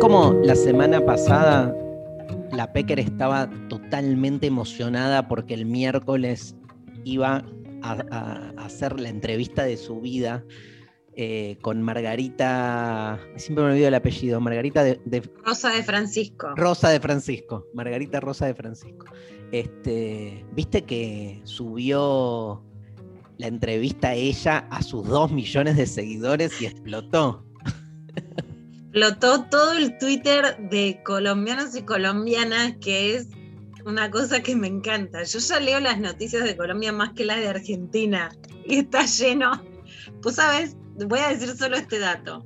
como la semana pasada la Pecker estaba totalmente emocionada porque el miércoles iba a, hacer la entrevista de su vida eh, con Margarita, siempre me olvido el apellido, Margarita de, de- Rosa de Francisco. Rosa de Francisco, Margarita Rosa de Francisco. Este, Viste que subió la entrevista a ella a sus dos millones de seguidores y explotó. Explotó todo el Twitter de colombianos y colombianas, que es una cosa que me encanta. Yo ya leo las noticias de Colombia más que las de Argentina y está lleno. Pues sabes, voy a decir solo este dato.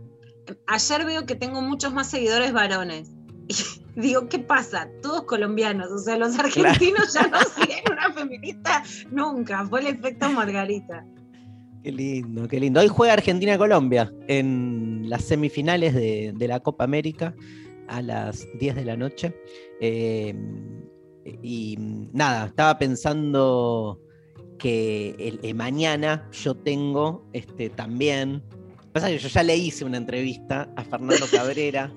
Ayer veo que tengo muchos más seguidores varones. Y digo, ¿qué pasa? Todos colombianos, o sea, los argentinos ya no siguen una feminista nunca. Fue el efecto Margarita. Qué lindo, qué lindo. Hoy juega Argentina-Colombia en las semifinales de, de la Copa América a las 10 de la noche. Eh, y nada, estaba pensando que el- eh, mañana yo tengo este, también. Pasa que yo ya le hice una entrevista a Fernando Cabrera,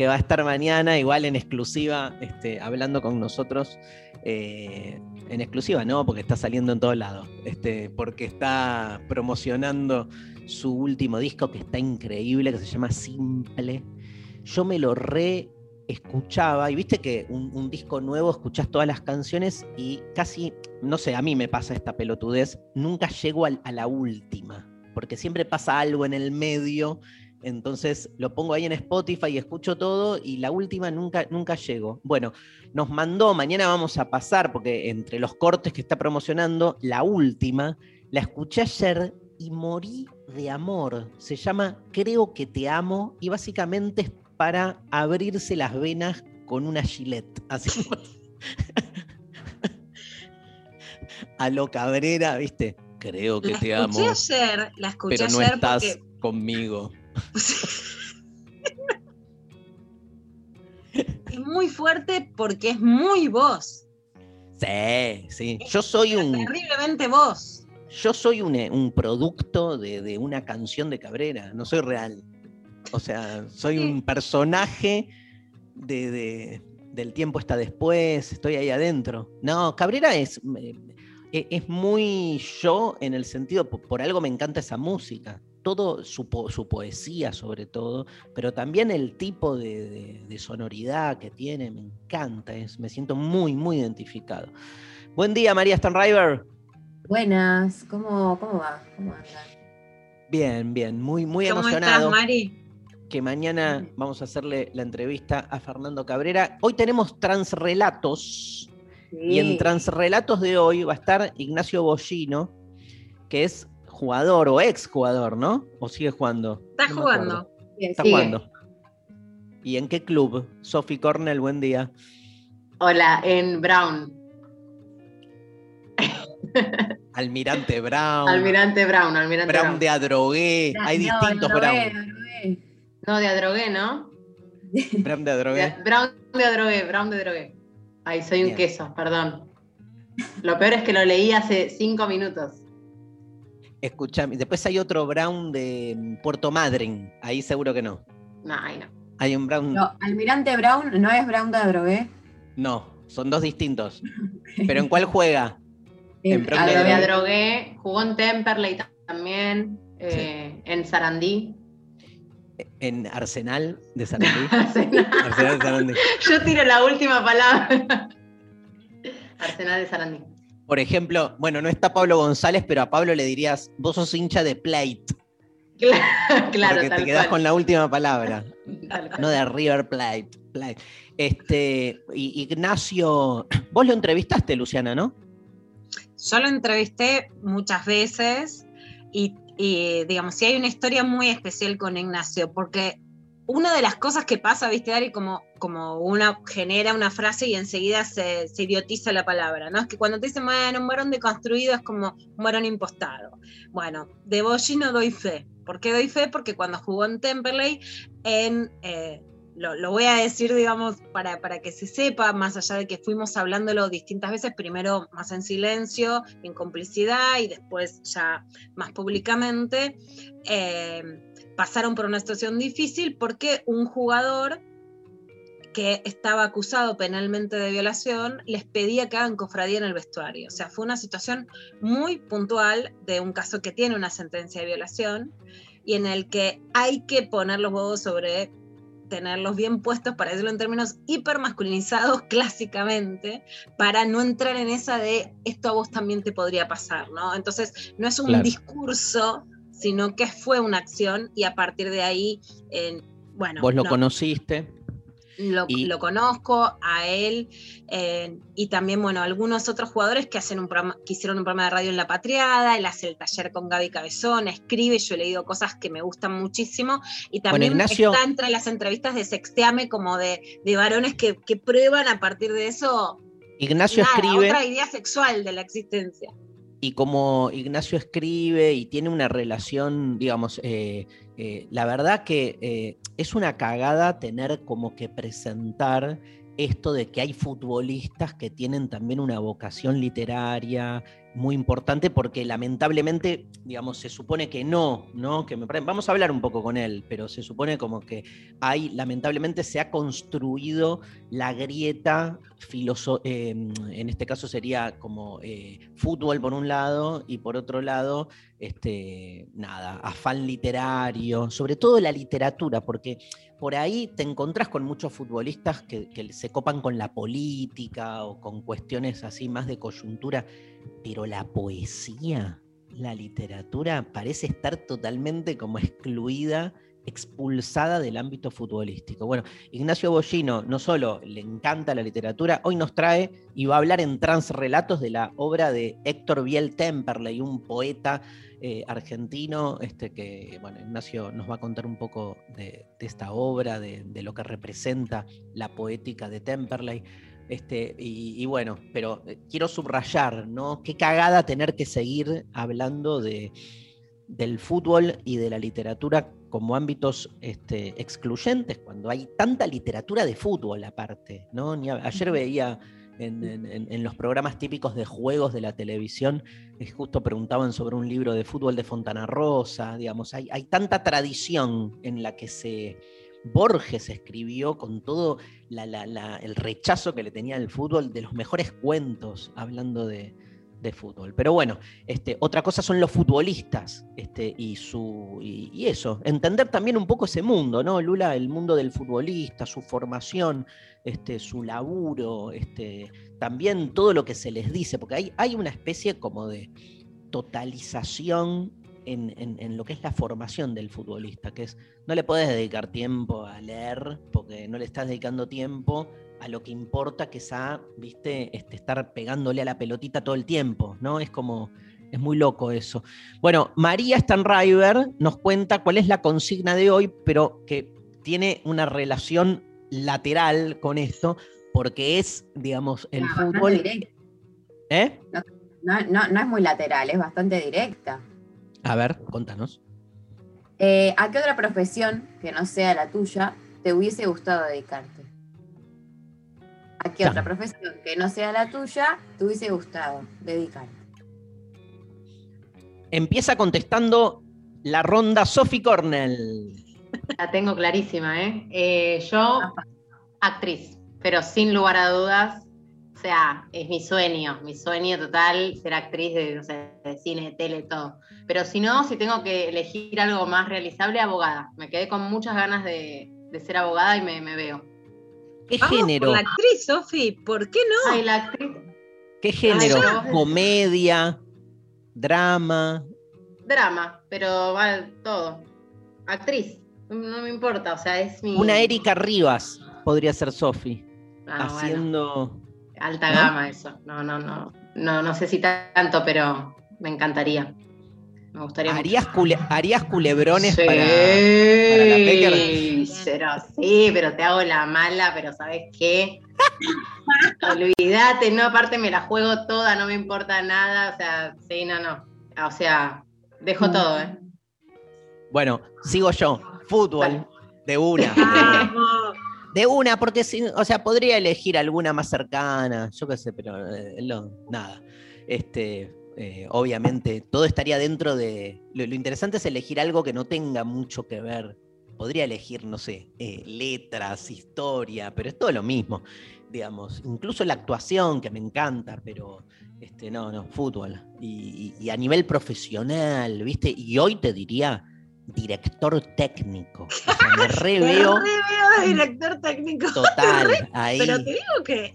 que va a estar mañana, igual en exclusiva, este, hablando con nosotros. eh, en exclusiva, no, porque está saliendo en todos lados. Este, porque está promocionando su último disco que está increíble, que se llama Simple. Yo me lo re escuchaba y viste que un, disco nuevo escuchás todas las canciones y casi, no sé, a mí me pasa esta pelotudez, nunca llego a la última, porque siempre pasa algo en el medio entonces lo pongo ahí en Spotify y escucho todo y la última nunca, nunca llego. Bueno, nos mandó, mañana vamos a pasar, porque entre los cortes que está promocionando, la última, la escuché ayer y morí de amor. Se llama Creo que te amo y básicamente es para abrirse las venas con una gilet. Así. a lo cabrera, ¿viste? Creo que La te escuché amo, ayer, la escuché pero no ayer estás porque conmigo. es muy fuerte porque es muy vos. Sí, sí. Yo soy un, Terriblemente vos. yo soy un, eh, un producto de, de una canción de Cabrera, no soy real. O sea, soy Sí. un personaje de, de- del tiempo está después, estoy ahí adentro. No, Cabrera es, eh, es muy yo en el sentido, por algo me encanta esa música. Todo su, po- su poesía sobre todo, pero también el tipo de, de- de sonoridad que tiene, me encanta, es, me siento muy, muy identificado. Buen día, María Stanriver. Buenas, ¿cómo, cómo va? ¿Cómo andan? Bien, bien, muy, muy ¿Cómo emocionado estás, Mari? que mañana vamos a hacerle la entrevista a Fernando Cabrera. Hoy tenemos transrelatos y en transrelatos de hoy va a estar Ignacio Bollino, que es jugador o ex jugador, ¿no? ¿O sigue jugando? Está No jugando. Está sigue. jugando. ¿Y en qué club? Sophie Cornell, buen día. Hola, en Brown. Almirante Brown. Almirante Brown, Almirante Brown Brown. de Adrogué. No, Hay distintos no, Brown. no, de Adrogué, ¿no? Brown de Adrogué. De- Brown de Adrogué, Brown de Adrogué. Ay, soy un Bien. queso, perdón. Lo peor es que lo leí hace cinco minutos. Escuchame. Después hay otro Brown de mm, Puerto Madryn. Ahí seguro que no. No, ay, no. Hay un Brown. No, Almirante Brown no es Brown de Adrogué. No, son dos distintos. ¿Pero en cuál juega? En Brown de Adro- de Adrogué. Jugó en Temperley también, eh, en Sarandí. En Arsenal de Sarandí. Arsenal. Arsenal de Sarandí. Yo tiro la última palabra. Arsenal de Sarandí. Por ejemplo, bueno, no está Pablo González, pero a Pablo le dirías, vos sos hincha de Plate, claro, porque te tal quedás cual. con la última palabra, no de River Plate. Plate. Este, y- Ignacio, vos lo entrevistaste, Luciana, ¿no? Yo lo entrevisté muchas veces y, y, digamos, sí hay una historia muy especial con Ignacio, porque una de las cosas que pasa, viste, Ari, como, como una genera una frase y enseguida se, idiotiza la palabra, ¿no? Es que cuando te dicen, bueno, un varón deconstruido es como un varón impostado. Bueno, de Boshi no doy fe. ¿Por qué doy fe? Porque cuando jugó en Temperley, en, eh, lo, lo voy a decir, digamos, para, para que se sepa, más allá de que fuimos hablándolo distintas veces, primero más en silencio, en complicidad y después ya más públicamente, eh, pasaron por una situación difícil porque un jugador que estaba acusado penalmente de violación les pedía que hagan cofradía en el vestuario. O sea, fue una situación muy puntual de un caso que tiene una sentencia de violación y en el que hay que poner los huevos sobre tenerlos bien puestos, para decirlo en términos hipermasculinizados clásicamente, para no entrar en esa de esto a vos también te podría pasar, ¿no? Entonces, no es un Claro. discurso, sino que fue una acción y a partir de ahí, eh, bueno, Vos lo no, conociste. lo, Y- lo conozco a él eh, y también, bueno, algunos otros jugadores que, hacen un programa, que hicieron un programa de radio en La Patriada, él hace el taller con Gaby Cabezón, escribe, yo he leído cosas que me gustan muchísimo y también Ignacio- está entre las entrevistas de Sexteame como de, de varones que, que prueban a partir de eso Ignacio nada, escribe. otra idea sexual de la existencia. Y como Ignacio escribe y tiene una relación, digamos, eh, eh, la verdad que eh, es una cagada tener como que presentar esto de que hay futbolistas que tienen también una vocación literaria muy importante porque lamentablemente, digamos, se supone que no, ¿no? Que me Vamos a hablar un poco con él, pero se supone como que hay, lamentablemente se ha construido la grieta filoso eh, en este caso sería como eh, fútbol por un lado y por otro lado, este, nada, afán literario, sobre todo la literatura, porque por ahí te encontrás con muchos futbolistas que, que se copan con la política o con cuestiones así más de coyuntura, pero la poesía, la literatura parece estar totalmente como excluida, expulsada del ámbito futbolístico. Bueno, Ignacio Bollino no solo le encanta la literatura, hoy nos trae y va a hablar en transrelatos de la obra de Héctor Biel Temperley, un poeta eh, argentino, este, que, bueno, Ignacio nos va a contar un poco de, esta obra, de, de lo que representa la poética de Temperley. Este, y, y bueno, pero eh, quiero subrayar, ¿no? Qué cagada tener que seguir hablando de, del fútbol y de la literatura como ámbitos este, excluyentes, cuando hay tanta literatura de fútbol aparte, ¿no? Ni a- ayer veía en, en- en- en los programas típicos de juegos de la televisión, eh, justo preguntaban sobre un libro de fútbol de Fontana Rosa, digamos, hay, hay tanta tradición en la que se... Borges escribió con todo la- la- la- el rechazo que le tenía al fútbol de los mejores cuentos hablando de, de fútbol. Pero bueno, este, otra cosa son los futbolistas este, y, su, y, eso, entender también un poco ese mundo, ¿no, Lula? El mundo del futbolista, su formación, este, su laburo, este, también todo lo que se les dice, porque hay, hay una especie como de totalización en, en- en lo que es la formación del futbolista, que es, no le podés dedicar tiempo a leer, porque no le estás dedicando tiempo a lo que importa, que es a, viste, este, estar pegándole a la pelotita todo el tiempo, ¿no? Es como, es muy loco eso. Bueno, María Stanriver nos cuenta cuál es la consigna de hoy, pero que tiene una relación lateral con esto, porque es, digamos, el Ah, bastante fútbol. directa. ¿Eh? No, no, no es muy lateral, es bastante directa. A ver, contanos. Eh, ¿A qué otra profesión que no sea la tuya te hubiese gustado dedicarte? ¿A qué otra profesión que no sea la tuya te hubiese gustado dedicarte? Empieza contestando la ronda Sophie Cornell. La tengo clarísima, ¿eh? Eh, yo, actriz, pero sin lugar a dudas, o sea, es mi sueño, mi sueño total ser actriz de, no sé, de cine, de tele, todo. Pero si no, si tengo que elegir algo más realizable, abogada. Me quedé con muchas ganas de, de ser abogada y me, me veo. ¿Qué Vamos género? por la actriz, Sofi, ¿por qué no? Ay, la actriz. ¿Qué género? ¿Comedia? ¿Drama? Drama, pero va todo. Actriz, no me importa, o sea, es mi. Una Erika Rivas podría ser Sofi, Ah, bueno, haciendo... alta ¿no? gama eso. No, no, no. No, no sé si tanto, pero me encantaría. Me gustaría. ¿Harías, cule- harías culebrones Sí, para, para la Pecker? pero sí, pero te hago la mala, pero ¿sabes qué? Olvídate, no, aparte me la juego toda, no me importa nada, o sea, sí, no, no. O sea, dejo todo, ¿eh? Bueno, sigo yo. Fútbol. De una. de una. De una, porque o sea, podría elegir alguna más cercana, yo qué sé, pero eh, nada. Este, eh, obviamente, todo estaría dentro de. Lo, lo interesante es elegir algo que no tenga mucho que ver. Podría elegir, no sé, eh, letras, historia, pero es todo lo mismo, digamos. Incluso la actuación, que me encanta, pero este, no, no, fútbol. Y, y- y a nivel profesional, ¿viste? Y hoy te diría director técnico. O sea, me re Te veo re veo de director técnico. total ahí. Pero te digo que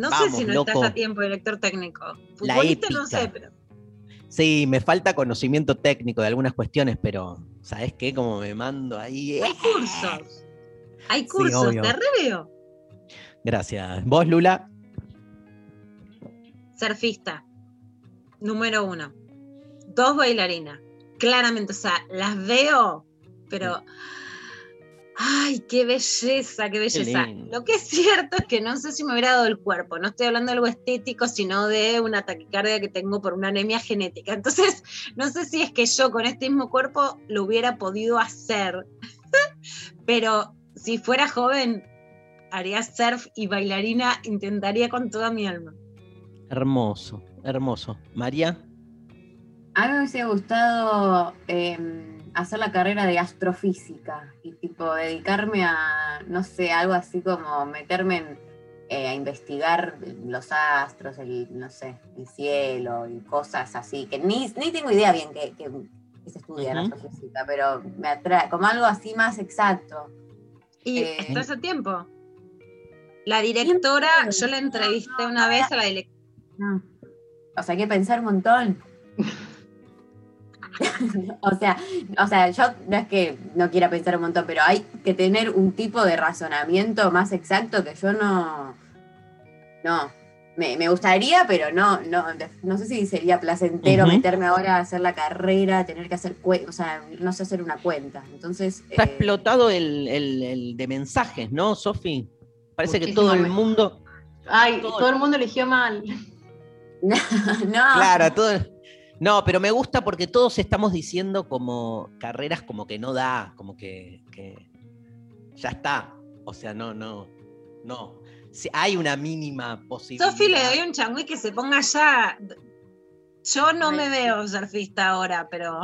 no Vamos, sé si no loco. estás a tiempo director técnico. La Futbolista no sé, pero Sí, me falta conocimiento técnico de algunas cuestiones, pero ¿sabes qué? Como me mando ahí. hay cursos. Hay cursos, obvio. te re veo. Gracias. ¿Vos, Lula? Surfista, número uno. Dos bailarinas. Claramente, o sea, las veo, pero. ¡Ay, qué belleza, qué belleza! Lo que es cierto es que no sé si me hubiera dado el cuerpo. No estoy hablando de algo estético, sino de una taquicardia que tengo por una anemia genética. Entonces, no sé si es que yo con este mismo cuerpo lo hubiera podido hacer. pero si fuera joven, haría surf y bailarina, intentaría con toda mi alma. Hermoso, hermoso. María, A mí me hubiese gustado eh, hacer la carrera de astrofísica y tipo dedicarme a, no sé, algo así como meterme en, eh, a investigar los astros, el, no sé, el cielo y cosas así, que ni, ni tengo idea bien que, que- que se estudia la Ujú. astrofísica, pero me atrae, como algo así más exacto. Y Eh, estás a tiempo. La directora, yo la entrevisté una vez a la directora. No. O sea, hay que pensar un montón. o sea, o sea, yo no es que no quiera pensar un montón, pero hay que tener un tipo de razonamiento más exacto que yo no. No. Me, me gustaría, pero no, no, no sé si sería placentero meterme ahora a hacer la carrera, tener que hacer, o sea, no sé hacer una cuenta. Entonces, está eh, explotado el, el- el de mensajes, ¿no, Sofi? Parece que todo el mundo. Ay, Todo- todo el mundo eligió mal. no, Claro, todo. No, pero me gusta porque todos estamos diciendo como carreras como que no da, como que, que ya está. O sea, no, no, no. Si hay una mínima posibilidad. Sofi le doy un changüí que se ponga ya. Yo no Ay, me sí. veo surfista ahora, pero.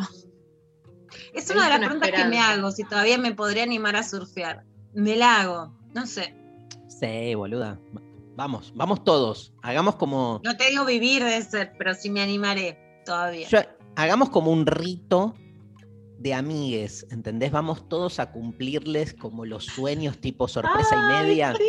Es una de las una preguntas que me hago, si todavía me podría animar a surfear. Me la hago, no sé. Sí, boluda. Vamos, vamos todos. Hagamos como. No te digo vivir de ser, pero sí me animaré todavía. Yo- hagamos como un rito de amigues, ¿entendés? Vamos todos a cumplirles como los sueños tipo sorpresa y media. sí.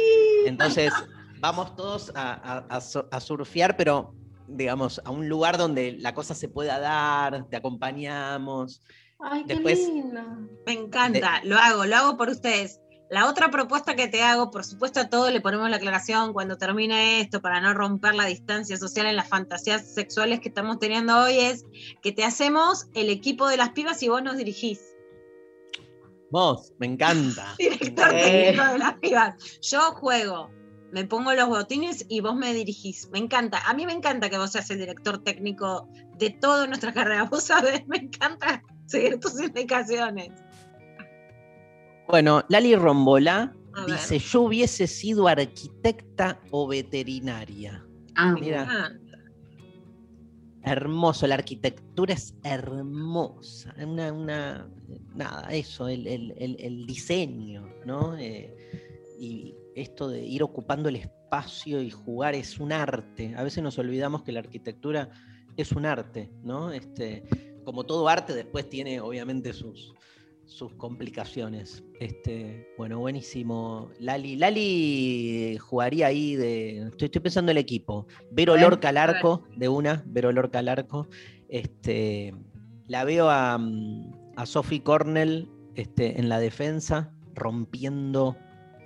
Entonces, vamos todos a, a- a su- a surfear, pero digamos, a un lugar donde la cosa se pueda dar, te acompañamos. Ay, qué lindo. Me encanta, lo hago, lo hago por ustedes. La otra propuesta que te hago, por supuesto a todos le ponemos la aclaración cuando termine esto para no romper la distancia social en las fantasías sexuales que estamos teniendo hoy, es que te hacemos el equipo de las pibas y vos nos dirigís. Vos, me encanta. Director encanta. técnico de las pibas. Yo juego, me pongo los botines y vos me dirigís. Me encanta. A mí me encanta que vos seas el director técnico de toda nuestra carrera. Vos sabés, me encanta seguir tus indicaciones. Bueno, Lali Rombolá A ver. dice: Yo hubiese sido arquitecta o veterinaria. Ah, Mira. Hermoso, la arquitectura es hermosa. Una, una- nada, eso, el, el- el- el diseño, ¿no? Eh, y esto de ir ocupando el espacio y jugar es un arte. A veces nos olvidamos que la arquitectura es un arte, ¿no? Este, como todo arte, después tiene obviamente sus, sus complicaciones. Este, bueno, buenísimo. Lali, Lali jugaría ahí de. Estoy, estoy pensando en el equipo. Vero ver, Lorca al ver. arco, de una, Vero Lorca al arco. Este, la veo a, a Sophie Cornell este, en la defensa, rompiendo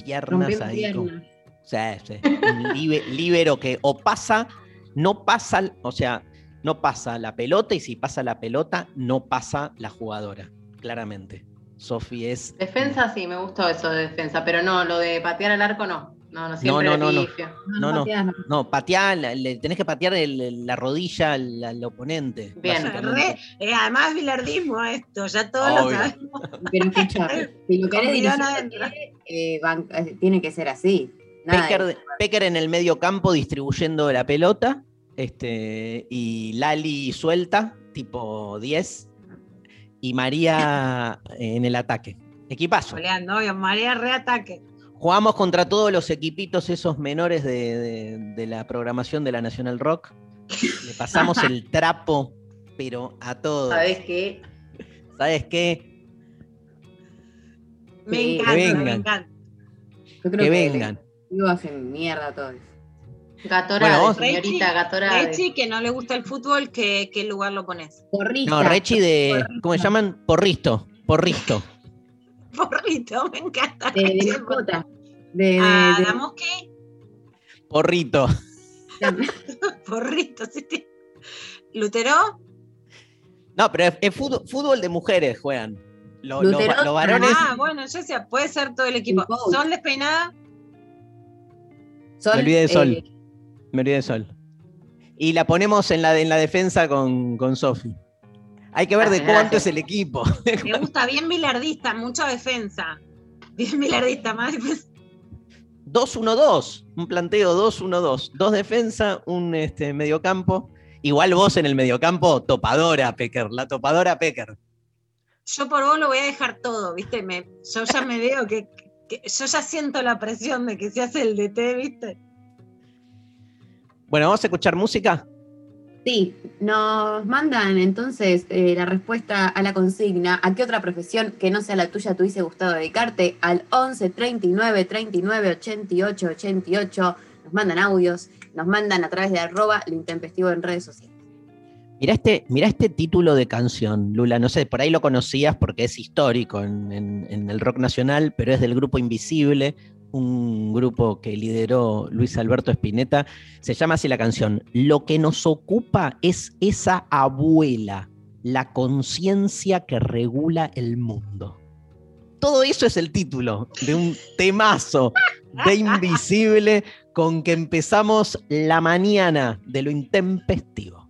piernas Rompiendo ahí. piernas. o sea, sí, un libe- líbero que o pasa, no pasa, o sea, no pasa la pelota y si pasa la pelota, no pasa la jugadora, claramente. Sofi es. Defensa sí, me gustó eso de defensa, pero no, lo de patear al arco no. No, no, siempre no, no, no. No, no. pateas, no. No, patear, le tenés que patear el- la rodilla al, al oponente. Bien. Re- eh, además, bilardismo esto, ya todos Obvio. lo sabemos. Pero escucha, si lo querés dirigir, eh, eh, tiene que ser así. Pecker en el medio campo distribuyendo la pelota. Este, y Lali suelta, tipo 10. Y María en el ataque. Equipazo. Goleando, obvio, María reataque. Jugamos contra todos los equipitos esos menores de, de- de la programación de la National Rock. Le pasamos el trapo, pero a todos. ¿Sabés qué? ¿Sabes qué? Me encanta, que me vengan. encanta. Yo creo Que que vengan. Digo, hacen mierda a todos. Gatorade, Bueno, vos- señorita Gatorade. Rechi, que no le gusta el fútbol, ¿qué, qué lugar lo pones? Porrista. No, Rechi de. Porrista. ¿Cómo se llaman? Porristo. Porristo. Porrito, me encanta. De, de Rechi. mascota. De, de- Ah, de- ¿damos qué? Porrito. Porrito, sí, sí. ¿Lutero? No, pero es, es fútbol, fútbol de mujeres juegan. Lo- los, varones. Ah, bueno, yo decía, puede ser todo el equipo. ¿Son despeinada? Sol, Me olvidé de Sol. eh, Me olvidé de Sol. Y la ponemos en la, en la defensa con, con Sofi. Hay que ver de Gracias, cuánto es el equipo. Me gusta bien bilardista, mucha defensa. Bien bilardista, más defensa. 2-1-2. Un planteo 2-1-2. Dos defensa, un este, mediocampo. Igual vos en el mediocampo, topadora, Pecker. La topadora Pecker. Yo por vos lo voy a dejar todo, ¿viste? Me, yo ya me veo que, que- Yo ya siento la presión de que se hace el DT, ¿viste? Bueno, vamos a escuchar música. Sí, nos mandan entonces eh, la respuesta a la consigna. ¿A qué otra profesión que no sea la tuya te hubiese gustado dedicarte? Al 11 39 39 88 88. Nos mandan audios, nos mandan a través de arroba lo intempestivo en redes sociales. Mirá este, mirá este título de canción, Lula. No sé, por ahí lo conocías porque es histórico en, en- en el rock nacional, pero es del grupo Invisible, un grupo que lideró Luis Alberto Spinetta. Se llama así la canción. Lo que nos ocupa es esa abuela, la conciencia que regula el mundo. Todo eso es el título de un temazo de Invisible con que empezamos la mañana de lo intempestivo.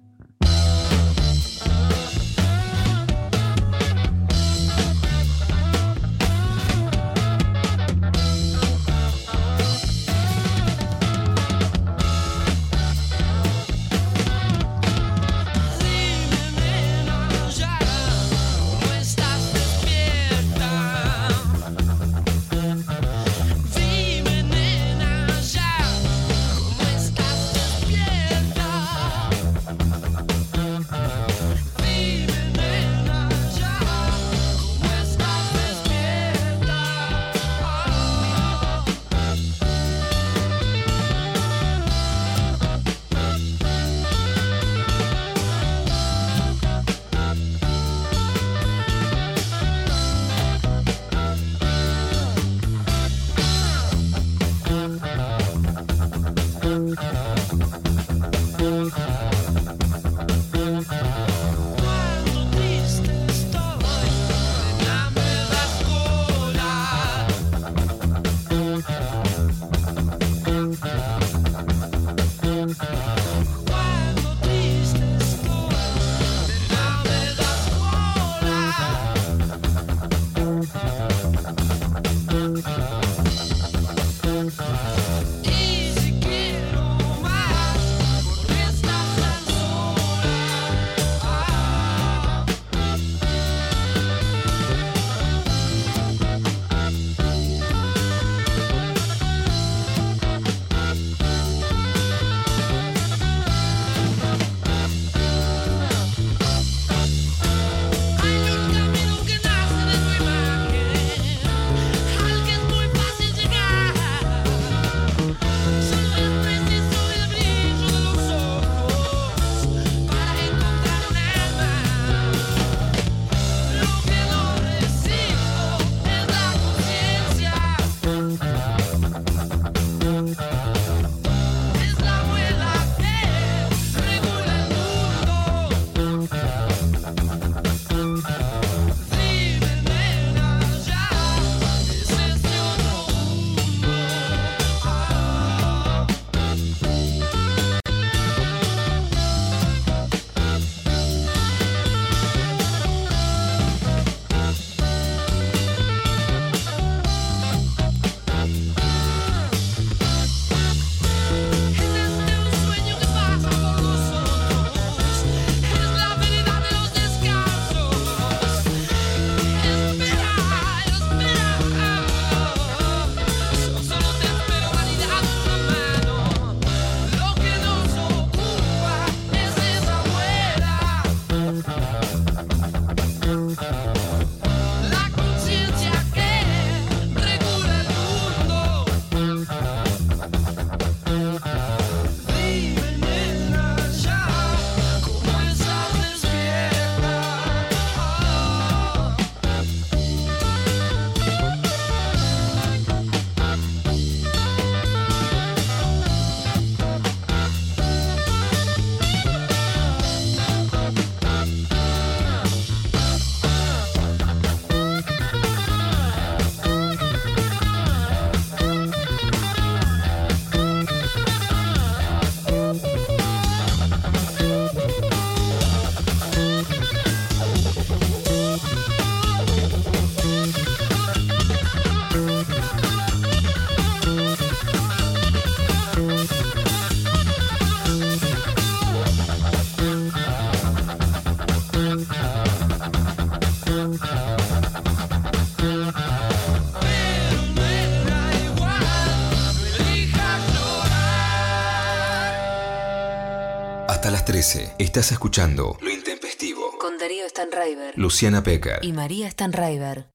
Estás escuchando Lo Intempestivo. Con Darío Stanraiver Luciana Pecker. y María Stanraiver.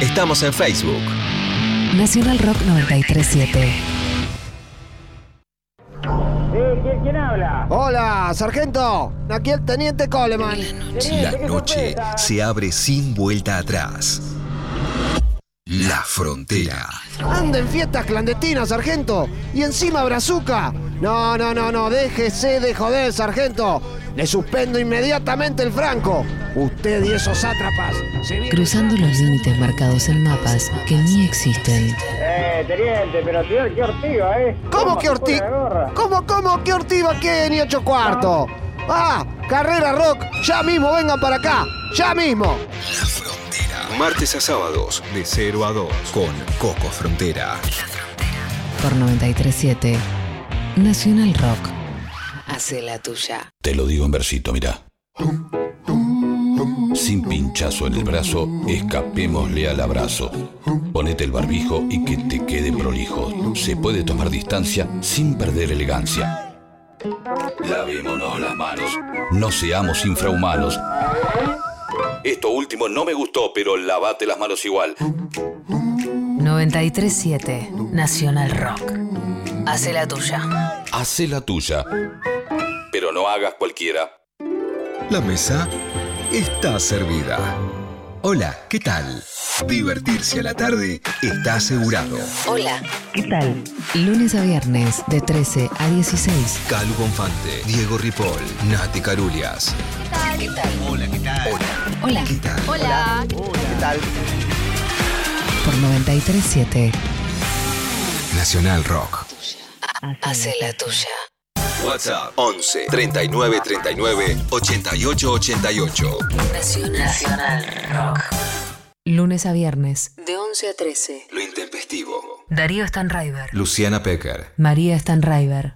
Estamos en Facebook. Nacional Rock 937. Hola, sargento. Aquí el teniente Coleman. La noche se abre sin vuelta atrás. La frontera. Anda en fiestas clandestinas, sargento. Y encima brazuca. No, no, no, no. Déjese de joder, sargento. Le suspendo inmediatamente el franco. Usted y esos sátrapas. se Cruzando los límites marcados en mapas que ni existen. Eh, teniente, pero tío, qué ortiga, ¿eh? ¿Cómo que ortiga? la gorra? ¿Cómo, cómo? ¿Qué ortiva qué? Ni ocho cuartos. Ah, carrera rock. Ya mismo, vengan para acá. Ya mismo. La frontera. Martes a sábados de 0 a 2 con Coco Frontera. Por 937. Nacional Rock. Hace la tuya. Te lo digo en versito, mira. Sin pinchazo en el brazo, escapémosle al abrazo. Ponete el barbijo y que te quede prolijo. Se puede tomar distancia sin perder elegancia. Lavémonos las manos. No seamos infrahumanos. Esto último no me gustó, pero lavate las manos igual. 937. Nacional Rock. Hace la tuya. Hacé la tuya. Pero no hagas cualquiera. La mesa está servida. Hola, ¿qué tal? Divertirse a la tarde está asegurado. Hola. ¿Qué tal? Lunes a viernes de 13 a 16. Calu Bonfante, Diego Ripoll, Nati Carulias. ¿Qué tal? Hola, ¿qué tal? Hola, Hola. ¿qué tal? Hola. ¿Qué tal? Por 937. Nacional Rock. Hace la tuya. WhatsApp 11 39 39 88 88. Nacional, Rock. Lunes a viernes. De 11 a 13. Lo intempestivo. Darío Stanraiver. Luciana Pecker. María Stanraiver.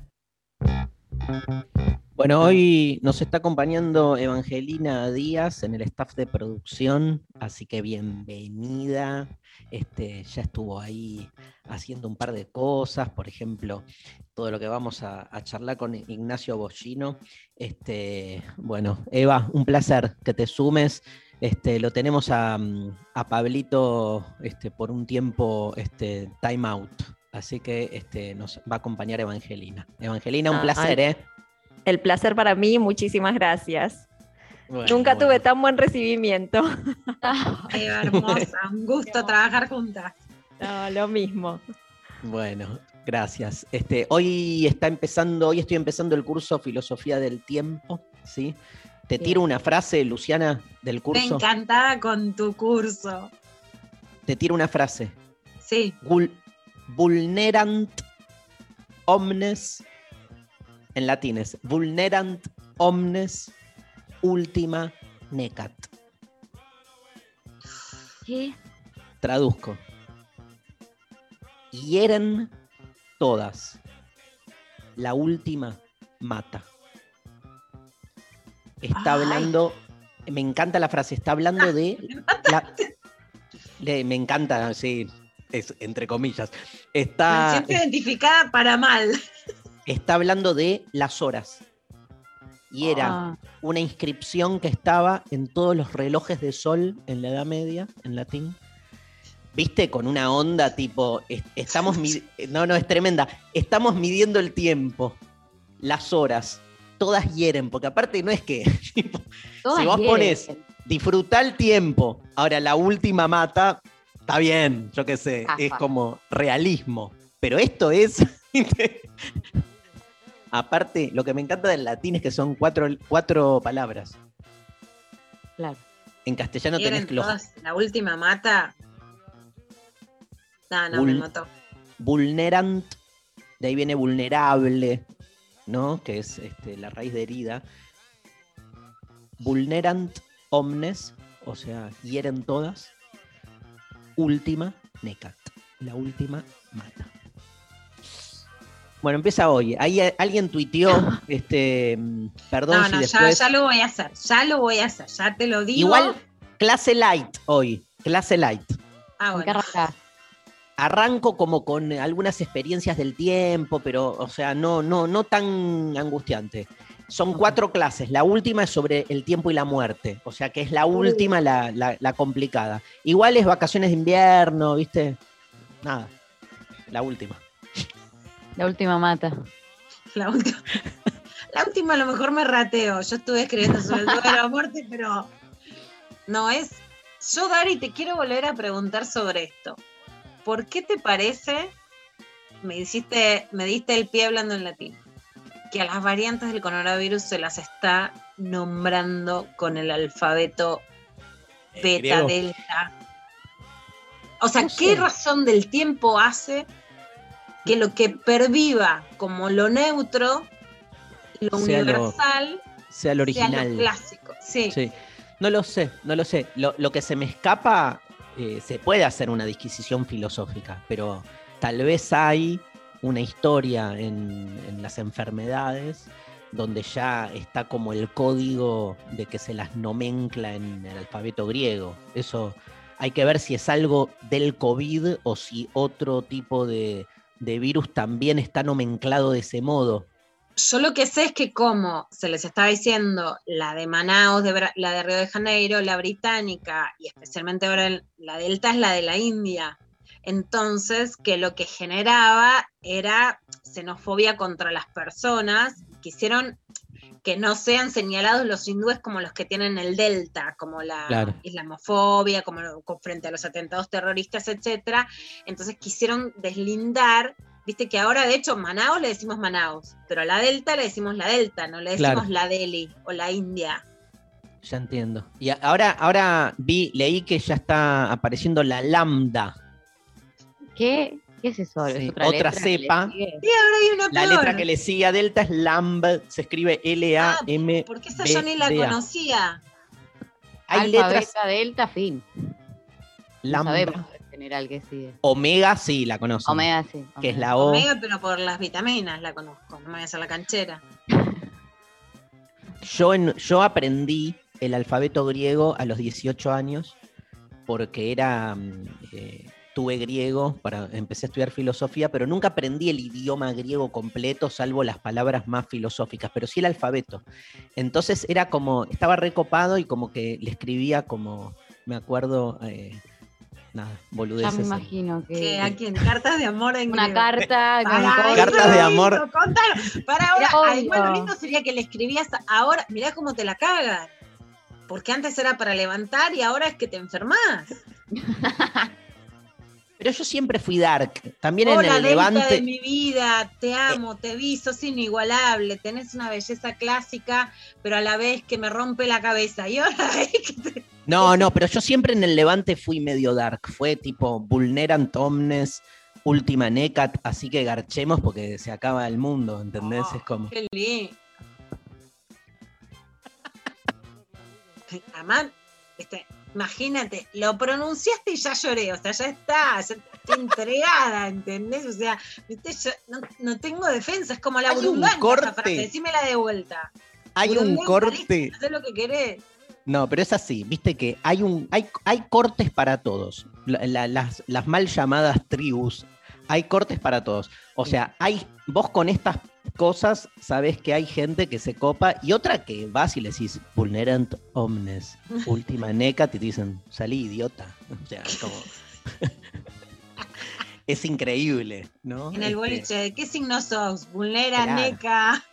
Bueno, hoy nos está acompañando Evangelina Díaz en el staff de producción, así que bienvenida. Este, ya estuvo ahí haciendo un par de cosas, por ejemplo, todo lo que vamos a, a charlar con Ignacio Bollino. Este, bueno, Eva, un placer que te sumes. Este, lo tenemos a, mm, a Pablito este, por un tiempo este, time out, así que este, nos va a acompañar Evangelina. Evangelina, un Ah, placer, ay. ¿eh? El placer para mí, muchísimas gracias. Bueno, Nunca tuve tan buen recibimiento. Hermosa, un gusto trabajar juntas. No, lo mismo. Bueno, gracias. Este, hoy está empezando, hoy estoy empezando el curso Filosofía del Tiempo, ¿sí? Te tiro una frase, Luciana, del Me curso. encantada con tu curso. Te tiro una frase. Sí, Vul- vulnerant omnes, en latín es vulnerant omnes ultima necat. ¿Qué? Traduzco. Hieren todas. La última mata. Está Ay. hablando, me encanta la frase, está hablando de... la- le- me encanta, sí, es entre comillas. me Está, siento identificada para mal. Está hablando de las horas. Y era Ah. una inscripción que estaba en todos los relojes de sol en la Edad Media, en latín. ¿Viste? Con una onda tipo, es- estamos, no, no, es tremenda, estamos midiendo el tiempo, las horas, todas hieren, porque aparte no es que, tipo, si vos hieren. pones, disfruta el tiempo, ahora la última mata, está bien, yo qué sé, es como realismo, pero esto es... Aparte, lo que me encanta del latín es que son cuatro, cuatro palabras. Claro. En castellano tenés ¿Quieren que los todas? La última mata. No, no, me mató. vulnerant, de ahí viene vulnerable, ¿no? Que es este, la raíz de herida. Vulnerant omnes, o sea, hieren todas. Última, necat. La última mata. Bueno, empieza hoy. Ahí a- alguien tuiteó, este, mm, perdón No, no, ya, después. ya lo voy a hacer. Ya lo voy a hacer. Ya te lo digo. Igual, clase light hoy. Clase light. Ah, ¿En qué bueno. arranco como con algunas experiencias del tiempo, pero, o sea, no, no, no tan angustiante. Son cuatro clases. La última es sobre el tiempo y la muerte. O sea, que es la última, la, la- la complicada. Igual es vacaciones de invierno, ¿viste? Nada. La última. La última mata. La última. La última a lo mejor me rateo. Yo estuve escribiendo sobre el duelo de la muerte, pero no es. Yo, Dari, te quiero volver a preguntar sobre esto. ¿Por qué te parece, me hiciste, me diste el pie hablando en latín, que a las variantes del coronavirus se las está nombrando con el alfabeto beta, griego. delta? O sea, No ¿qué razón del tiempo hace que lo que perviva como lo neutro, lo Sea lo- universal, Sea lo original. clásico? Sí. Sí. No lo sé, no lo sé. Lo, lo que se me escapa, eh, se puede hacer una disquisición filosófica, pero tal vez hay una historia en, en las enfermedades donde ya está como el código de que se las nomencla en el alfabeto griego. Eso hay que ver si es algo del COVID o si otro tipo de, de virus también está nomenclado de ese modo. Yo lo que sé es que como se les estaba diciendo la de Manaus, de la de Río de Janeiro, la británica y especialmente ahora la Delta es la de la India. Entonces, que lo que generaba era xenofobia contra las personas. Quisieron que no sean señalados los hindúes como los que tienen el Delta, como la Claro. islamofobia, como frente a los atentados terroristas, etcétera. Entonces quisieron deslindar, viste que ahora de hecho Manaus le decimos Manaus, pero a la Delta le decimos la Delta, no le decimos Claro. la Delhi o la India. Ya entiendo. Y ahora, ahora vi, leí que ya está apareciendo la lambda. ¿Qué? ¿Qué es eso? ¿Es Sí, otra, otra letra que le cepa. Y ahora hay una La peor. letra que le sigue a Delta es lamb, se escribe L-A-M. Porque esa yo ni la B, D, A. conocía. Hay Alfa, letras beta, delta, fin. No lambda. sabemos en general qué sigue. Omega, sí, la conozco. Omega, sí. Que es omega. la O. Omega, pero por las vitaminas la conozco, no me voy a hacer la canchera. Yo, en- yo aprendí el alfabeto griego a los 18 años porque era. mm, eh, tuve griego, para, empecé a estudiar filosofía, pero nunca aprendí el idioma griego completo, salvo las palabras más filosóficas, pero sí el alfabeto. Entonces era como, estaba recopado y como que le escribía como, me acuerdo, eh, nada, Ya boludeces. me en- imagino que. Que a quien cartas de amor en Una griego. carta con. Cartas de amor. lindo. Para ahora, lo obvio. lindo sería que le escribías ahora, mirá cómo te la cagan. Porque antes era para levantar y ahora es que te enfermas. Pero yo siempre fui dark, también Hola, en el Levante. de mi vida, te amo, te vi, sos inigualable, tenés una belleza clásica, pero a la vez que me rompe la cabeza. Y ahora te- No, no, pero yo siempre en el Levante fui medio dark. Fue tipo Vulnerant Omnes, Última Necat, así que garchemos porque se acaba el mundo, ¿entendés? Oh, es como. Qué lindo. Además, este, imagínate, lo pronunciaste y ya lloré, o sea, ya está, ya estoy entregada, ¿entendés? O sea, viste, yo no, no tengo defensa, es como la Hay un burundanga corte. decímela de vuelta. Hay un corte. hacé lo que querés. No, pero es así, viste que hay un, hay, hay cortes para todos. La- la- las, las mal llamadas tribus hay cortes para todos. O sea, hay vos con estas cosas sabés que hay gente que se copa y otra que vas y le decís vulnerant omnes, última neca, te dicen, salí idiota. O sea, como... es increíble, ¿no? En el Este, boliche, ¿de qué signo sos? Vulnera, Claro. neca.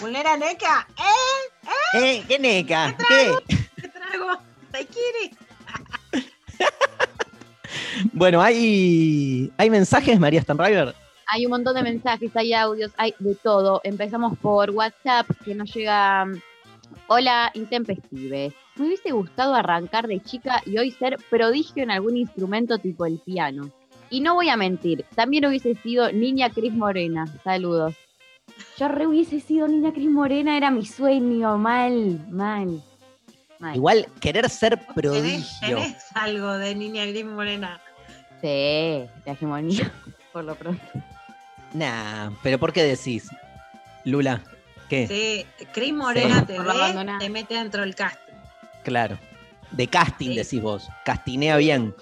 Vulnera, neca. ¿Eh? ¿Eh? ¿Qué neca? ¿Qué? ¿Qué trago? ¿Te quiere? Bueno, hay, hay mensajes, María Stanriver. Hay un montón de mensajes, hay audios, hay de todo. Empezamos por WhatsApp, que nos llega. mm, Hola, intempestives. Me hubiese gustado arrancar de chica y hoy ser prodigio en algún instrumento tipo el piano. Y no voy a mentir, también hubiese sido niña Cris Morena. Saludos. Yo re hubiese sido niña Cris Morena, era mi sueño. Mal, mal. Mal. Igual, querer ser ¿Tenés, prodigio. tenés algo de niña gris morena? Sí, la hegemonía, por lo pronto. Nah, pero ¿por qué decís? Lula, ¿qué? Sí, Cris Morena Sí. te ve, te mete dentro del casting. Claro. De casting Sí. decís vos. Castinea bien.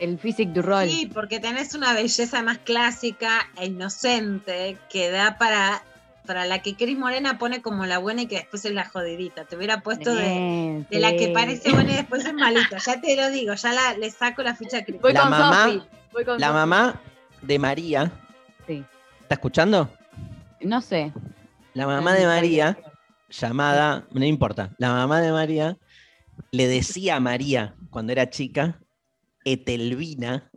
El physic du rol. Sí, porque tenés una belleza más clásica e inocente que da para, para la que Cris Morena pone como la buena y que después es la jodidita. Te hubiera puesto de, Bien, de la que parece buena y después es malita. Ya te lo digo, ya la, le saco la ficha a Cris. Voy La con mamá- Sofi, voy con La mamá de María. Sí. ¿Está escuchando? No sé. La mamá de no María, llamada, no importa, la mamá de María le decía a María cuando era chica, Etelvina,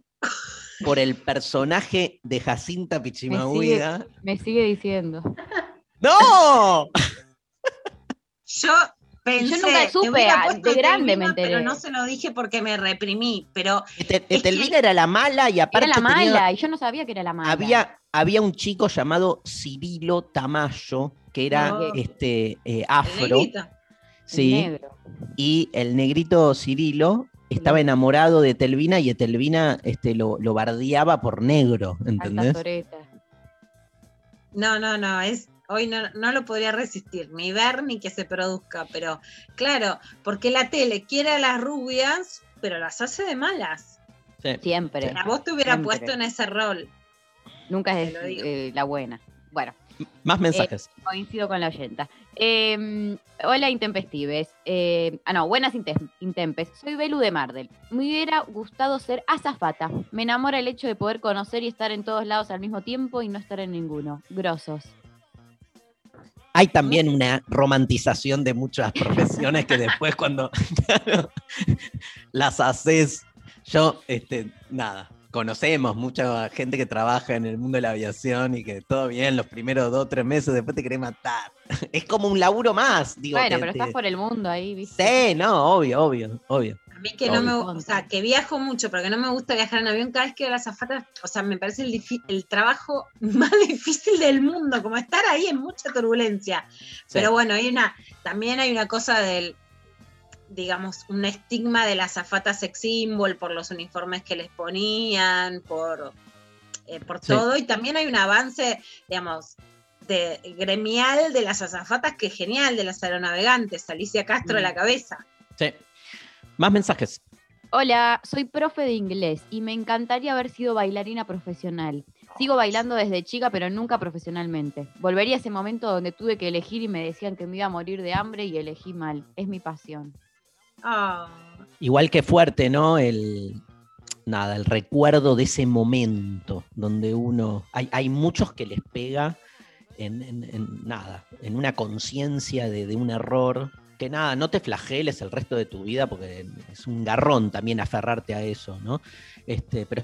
por el personaje de Jacinta Pichimahuida. Me sigue diciendo. ¡No! Yo pensé, nunca te supe, ah, de grande me enteré. Pero no se lo dije porque me reprimí. Pero era la mala y aparte Era la tenía- mala, y yo no sabía que era la mala. había, había un chico llamado Cirilo Tamayo, que era No. este eh, afro. El Sí, negro. y el negrito Cirilo estaba enamorado de Etelvina y Etelvina este, lo, lo bardeaba por negro, ¿entendés? No, no, no, es hoy no, no lo podría resistir, ni ver ni que se produzca, pero claro, porque la tele quiere a las rubias, pero las hace de malas. Sí. Siempre. A vos te hubiera Siempre. puesto en ese rol. Nunca es eh, la buena. Bueno, Más mensajes. coincido con la oyenta. Eh, hola, intempestives. Eh, ah, no, buenas intem- intempes. Soy Belu de Mardel. Me hubiera gustado ser azafata. Me enamora el hecho de poder conocer y estar en todos lados al mismo tiempo y no estar en ninguno. Grosos. Hay también una romantización de muchas profesiones que después cuando claro, las haces, yo, este, nada, conocemos mucha gente que trabaja en el mundo de la aviación y que todo bien los primeros dos o tres meses, después te querés matar. Es como un laburo más, digo. bueno, te- pero te- estás por el mundo ahí, ¿viste? Sí, no, obvio, obvio, obvio. A mí que no me, Obvio. o sea, que viajo mucho, pero que no me gusta viajar en avión, cada vez que veo las azafatas, o sea, me parece el trabajo más difícil del mundo, como estar ahí en mucha turbulencia. Pero bueno, hay una, también hay una cosa del, digamos, un estigma de la azafata sex symbol por los uniformes que les ponían, por, eh, por Sí. todo, y también hay un avance, digamos, de, gremial de las azafatas que es genial, de las aeronavegantes, Alicia Castro a la cabeza. Sí. Más mensajes. Hola, soy profe de inglés y me encantaría haber sido bailarina profesional. Sigo bailando desde chica, pero nunca profesionalmente. Volvería a ese momento donde tuve que elegir y me decían que me iba a morir de hambre y elegí mal. Es mi pasión. Ah, Igual que fuerte, ¿no? El, nada, el recuerdo de ese momento donde uno, hay, hay muchos que les pega en, en- en nada, en una conciencia de, de un error, que nada, no te flageles el resto de tu vida porque es un garrón también aferrarte a eso, ¿no? Este, pero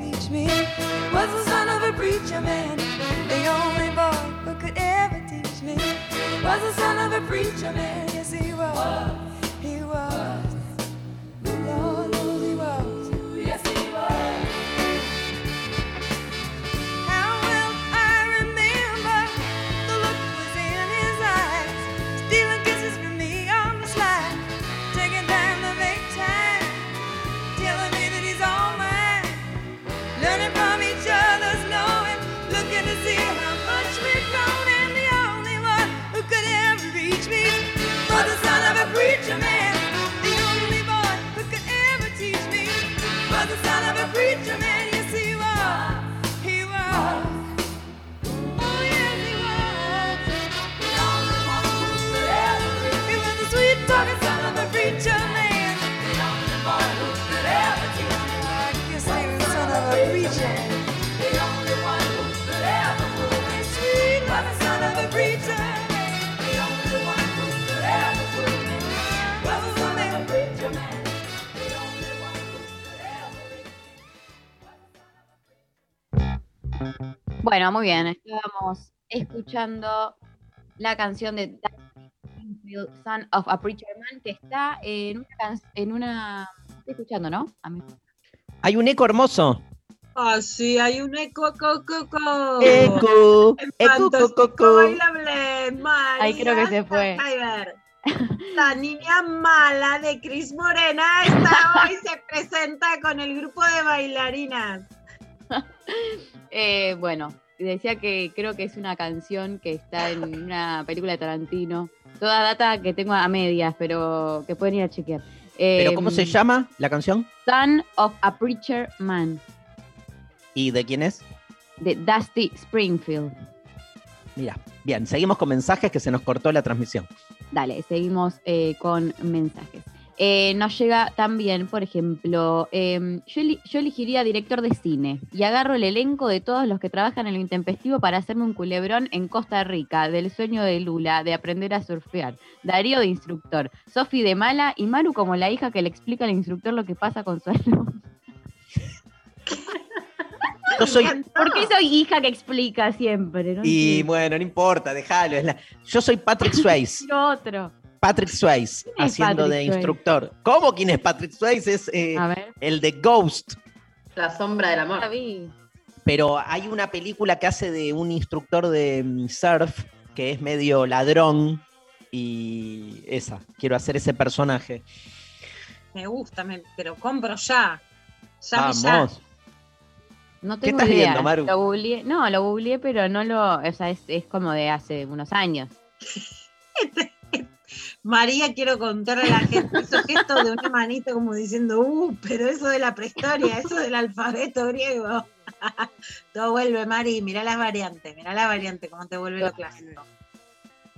me was the son of a preacher man. The only boy who could ever teach me was the son of a preacher man. Yes, he was. Bueno, muy bien. Estábamos escuchando la canción de Son of a Preacher Man, que está en una, can- en una... Estoy escuchando, ¿no? A mí. Hay un eco hermoso. Ah, sí, hay un eco, co, co, co. Eco, eco, co, fantástico co, co. bailable, María Ay, creo que se fue. La niña mala de Cris Morena está hoy se presenta con el grupo de bailarinas. Eh, bueno, decía que creo que es una canción que está en una película de Tarantino. Toda data que tengo a medias, pero que pueden ir a chequear. ¿Pero cómo se Em, llama la canción? Son of a Preacher Man, ¿Y de quién es? de Dusty Springfield. Mira, bien, seguimos con mensajes que se nos cortó la transmisión. Dale, seguimos eh, con mensajes. Eh, nos llega también, por ejemplo, em, yo, yo elegiría director de cine y agarro el elenco de todos los que trabajan en lo intempestivo para hacerme un culebrón en Costa Rica, del sueño de Lula, de aprender a surfear, Darío de instructor, Sofi de mala y Maru como la hija que le explica al instructor lo que pasa con su alumno. Yo soy. ¿Por qué soy hija que explica siempre? No Y entiendo. bueno, no importa, déjalo. la- Yo soy Patrick Swayze. Otro. Patrick Swayze, ¿Quién es haciendo Patrick de Swayze? instructor. ¿Cómo quién es Patrick Swayze? Es eh, el de Ghost. La sombra del amor. La vi. Pero hay una película que hace de un instructor de mm, surf que es medio ladrón. Y esa, quiero hacer ese personaje. Me gusta, me- pero compro ya. Ya, ya. Vamos. No ¿Qué tengo estás idea. viendo, Maru? Lo googleé- no, lo googleé, pero no lo. O sea, es, es como de hace unos años. María, quiero contarle a la gente, hizo gesto de una manito como diciendo, uh, pero eso de la prehistoria, eso del alfabeto griego. Todo vuelve, Mari, mirá las variantes, mirá las variantes, cómo te vuelve lo clásico.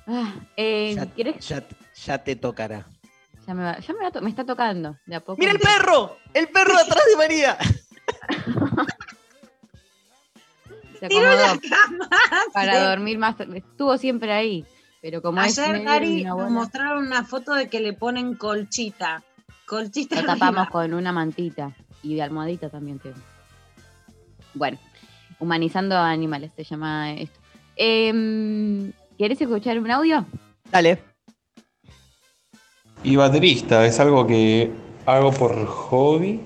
Ah, eh, Ya, ¿querés? ya- ya te tocará. Ya, me, va- ya me, va to- me está tocando. De a poco. ¡Mira el perro! ¡El perro atrás de María! Se Tiró la acomodó cama. para dormir más. Estuvo siempre ahí. Pero como Ayer, Gary, nos mostraron una foto de que le ponen colchita. Colchita lo tapamos arriba. con una mantita. Y de almohadita también tengo. Bueno, humanizando a animales se llama esto. Em, ¿Querés escuchar un audio? Dale. Y baterista es algo que hago por hobby,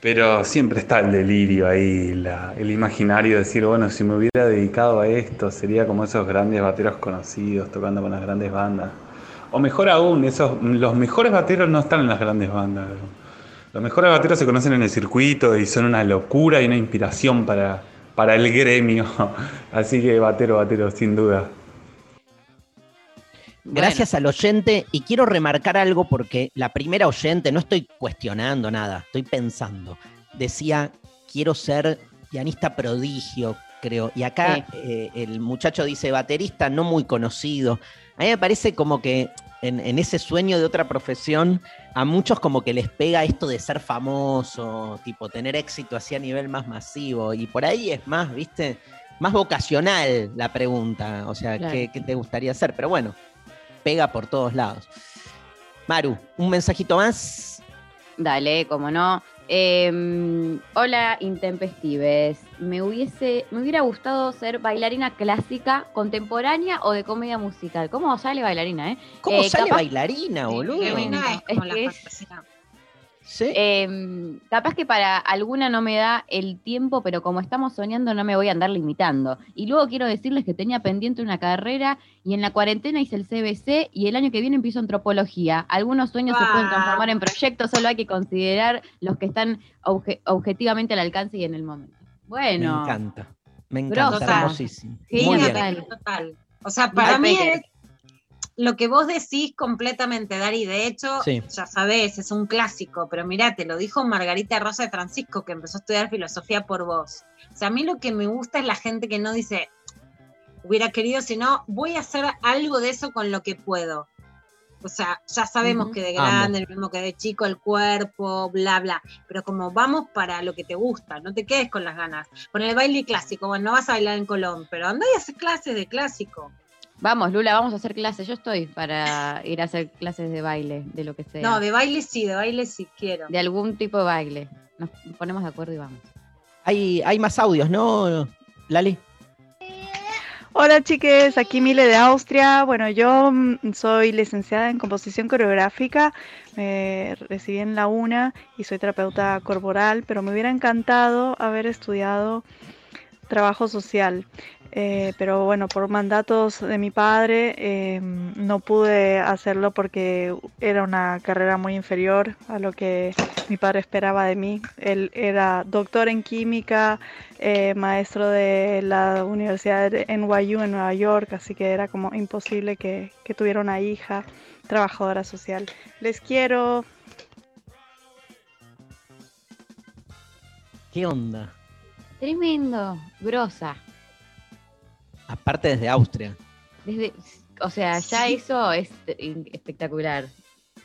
pero siempre está el delirio ahí, la- el imaginario de decir, bueno, si me hubiera dedicado a esto, sería como esos grandes bateros conocidos tocando con las grandes bandas. O mejor aún, esos, los mejores bateros no están en las grandes bandas. Los mejores bateros se conocen en el circuito y son una locura y una inspiración para, para el gremio. Así que batero, batero, sin duda. Gracias al oyente y quiero remarcar algo porque la primera oyente, no estoy cuestionando nada, estoy pensando, decía, quiero ser pianista prodigio, creo. Y acá Sí. eh, el muchacho dice baterista no muy conocido. A mí me parece como que en, en ese sueño de otra profesión, a muchos como que les pega esto de ser famoso, tipo tener éxito así a nivel más masivo. Y por ahí es más, viste, más vocacional la pregunta. O sea, Claro. ¿qué, qué te gustaría hacer? Pero bueno, pega por todos lados. Maru, un mensajito más. Dale, como no. Eh, hola, Intempestives. Me hubiese, me hubiera gustado ser bailarina clásica, contemporánea o de comedia musical. ¿Cómo sale bailarina, eh? ¿Cómo Eh, sale capaz- bailarina, boludo? Es Es como la que es-. Sí. Eh, capaz que para alguna no me da el tiempo, pero como estamos soñando no me voy a andar limitando. Y luego quiero decirles que tenía pendiente una carrera y en la cuarentena hice el CBC y el año que viene empiezo antropología. Algunos sueños se pueden transformar en proyectos, solo hay que considerar los que están obje- objetivamente al alcance y en el momento. Bueno, Me encanta. Me encanta, Grosa. hermosísimo. Sí, Muy bien. total. Total. O sea, para Al mí peque. es lo que vos decís completamente, Dari. De hecho, Sí. ya sabés, es un clásico, pero mirá, te lo dijo Margarita Rosa de Francisco, que empezó a estudiar filosofía por vos. O sea, a mí lo que me gusta es la gente que no dice, hubiera querido, sino voy a hacer algo de eso con lo que puedo. O sea, ya sabemos que de grande, lo mismo que de chico, el cuerpo, bla, bla. Pero como vamos para lo que te gusta, no te quedes con las ganas. Con el baile clásico, bueno, no vas a bailar en Colón, pero anda y haces clases de clásico. Vamos, Lula, vamos a hacer clases. Yo estoy para ir a hacer clases de baile, de lo que sea. No, de baile sí, de baile sí quiero. de algún tipo de baile. Nos ponemos de acuerdo y vamos. Hay, hay más audios, ¿no, Lali? Hola chiques, aquí Mile de Austria. Bueno, yo mm, soy licenciada en composición coreográfica, me recibí en la UNA y soy terapeuta corporal, pero me hubiera encantado haber estudiado trabajo social. Eh, pero bueno, por mandatos de mi padre eh, no pude hacerlo porque era una carrera muy inferior a lo que mi padre esperaba de mí. Él era doctor en química, eh, maestro de la Universidad de NYU en Nueva York, así que era como imposible que, que tuviera una hija trabajadora social. Les quiero. ¿Qué onda? Tremendo, grosa. Aparte desde Austria. Desde, o sea, ya Sí. eso es espectacular.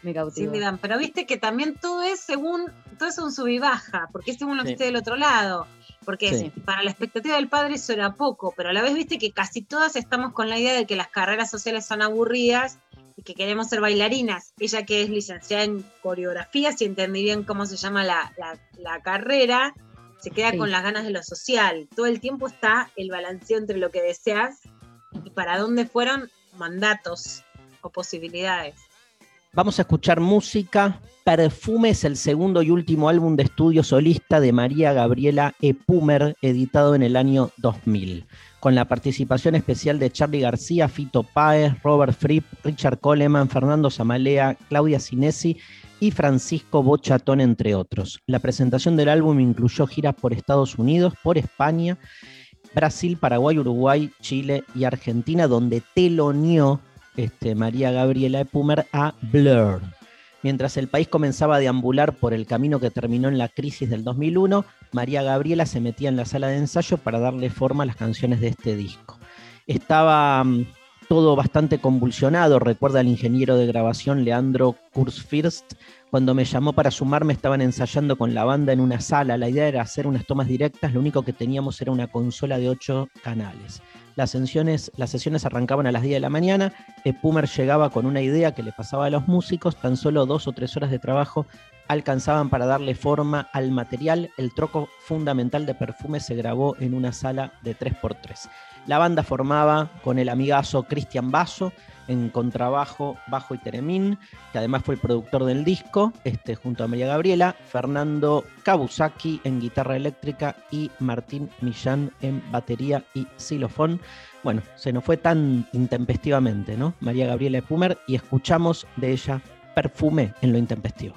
Me Sí, cautivó. Miran, pero viste que también todo es según, todo es un sub y baja, porque es según lo que Sí. esté del otro lado. Porque Sí. para la expectativa del padre eso era poco, pero a la vez viste que casi todas estamos con la idea de que las carreras sociales son aburridas y que queremos ser bailarinas. Ella que es licenciada en coreografía, si entendí bien cómo se llama la, la- la carrera, se queda Sí. con las ganas de lo social. Todo el tiempo está el balanceo entre lo que deseas y para dónde fueron mandatos o posibilidades. Vamos a escuchar música. Perfume es el segundo y último álbum de estudio solista de María Gabriela Epumer, editado en el año 2000, con la participación especial de Charlie García, Fito Páez, Robert Fripp, Richard Coleman, Fernando Zamalea, Claudia Sinesi y Francisco Bochatón, entre otros. La presentación del álbum incluyó giras por Estados Unidos, por España, Brasil, Paraguay, Uruguay, Chile y Argentina, donde teloneó este, María Gabriela Epumer a Blur. Mientras el país comenzaba a deambular por el camino que terminó en la crisis del 2001, María Gabriela se metía en la sala de ensayo para darle forma a las canciones de este disco. Estaba mm, todo bastante convulsionado, recuerda el ingeniero de grabación Leandro Kurzfirst. Cuando me llamó para sumarme estaban ensayando con la banda en una sala, la idea era hacer unas tomas directas, lo único que teníamos era una consola de ocho canales. Las sesiones, las sesiones arrancaban a las 10 de la mañana, Pumer llegaba con una idea que le pasaba a los músicos, tan solo dos o tres horas de trabajo alcanzaban para darle forma al material. El troco fundamental de perfume se grabó en una sala de 3x3. La banda formaba con el amigazo Cristian Basso en contrabajo, bajo y teremín, que además fue el productor del disco, este, junto a María Gabriela, Fernando Kabusaki en guitarra eléctrica y Martín Millán en batería y xilofón. Bueno, se nos fue tan intempestivamente, ¿no? María Gabriela Pumer y escuchamos de ella Perfume en lo intempestivo.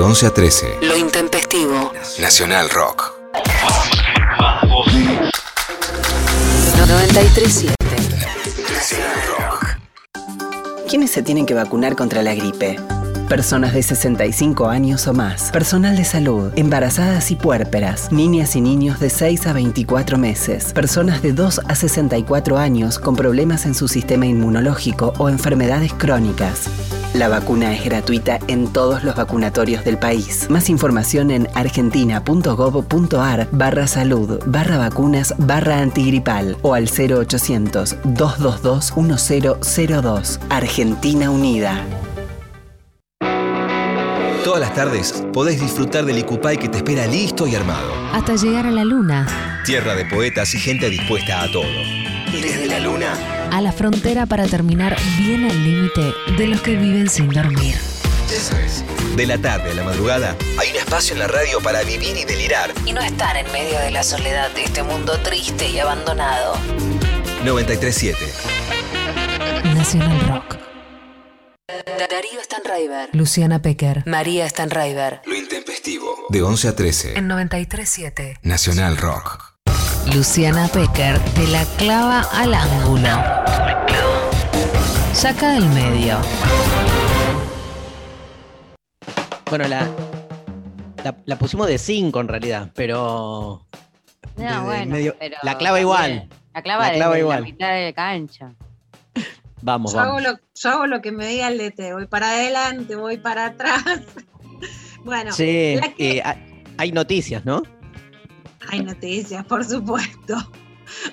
De 11 a 13. Lo intempestivo. Nacional Rock. 937. ¿Quiénes se tienen que vacunar contra la gripe? Personas de 65 años o más, personal de salud, embarazadas y puérperas, niñas y niños de 6 a 24 meses, personas de 2 a 64 años con problemas en su sistema inmunológico o enfermedades crónicas. La vacuna es gratuita en todos los vacunatorios del país. Más información en argentina.gov.ar barra salud barra vacunas barra antigripal o al 0800 222 1002. Argentina Unida. Todas las tardes podés disfrutar del Icupay que te espera listo y armado. Hasta llegar a la luna. Tierra de poetas y gente dispuesta a todo. Desde la luna. A la frontera para terminar bien al límite de los que viven sin dormir. Eso es. De la tarde a la madrugada hay un espacio en la radio para vivir y delirar. Y no estar en medio de la soledad de este mundo triste y abandonado. 937. Nacional Rock. Darío Stanraiver. Luciana Pecker. María Stanraiver. Lo intempestivo. De 11 a 13. En 937. Nacional Rock. Luciana Pecker te la clava al ángulo. Saca del medio. Bueno, la, la, la pusimos de 5 en realidad, pero. No, bueno, medio- pero la clava igual. La clava, La clava igual. la mitad de cancha. Vamos, Yo hago, vamos. lo, yo hago lo que me diga el DT, voy para adelante, voy para atrás. bueno, Sí, que- eh, hay- hay noticias, ¿no? Hay noticias, por supuesto.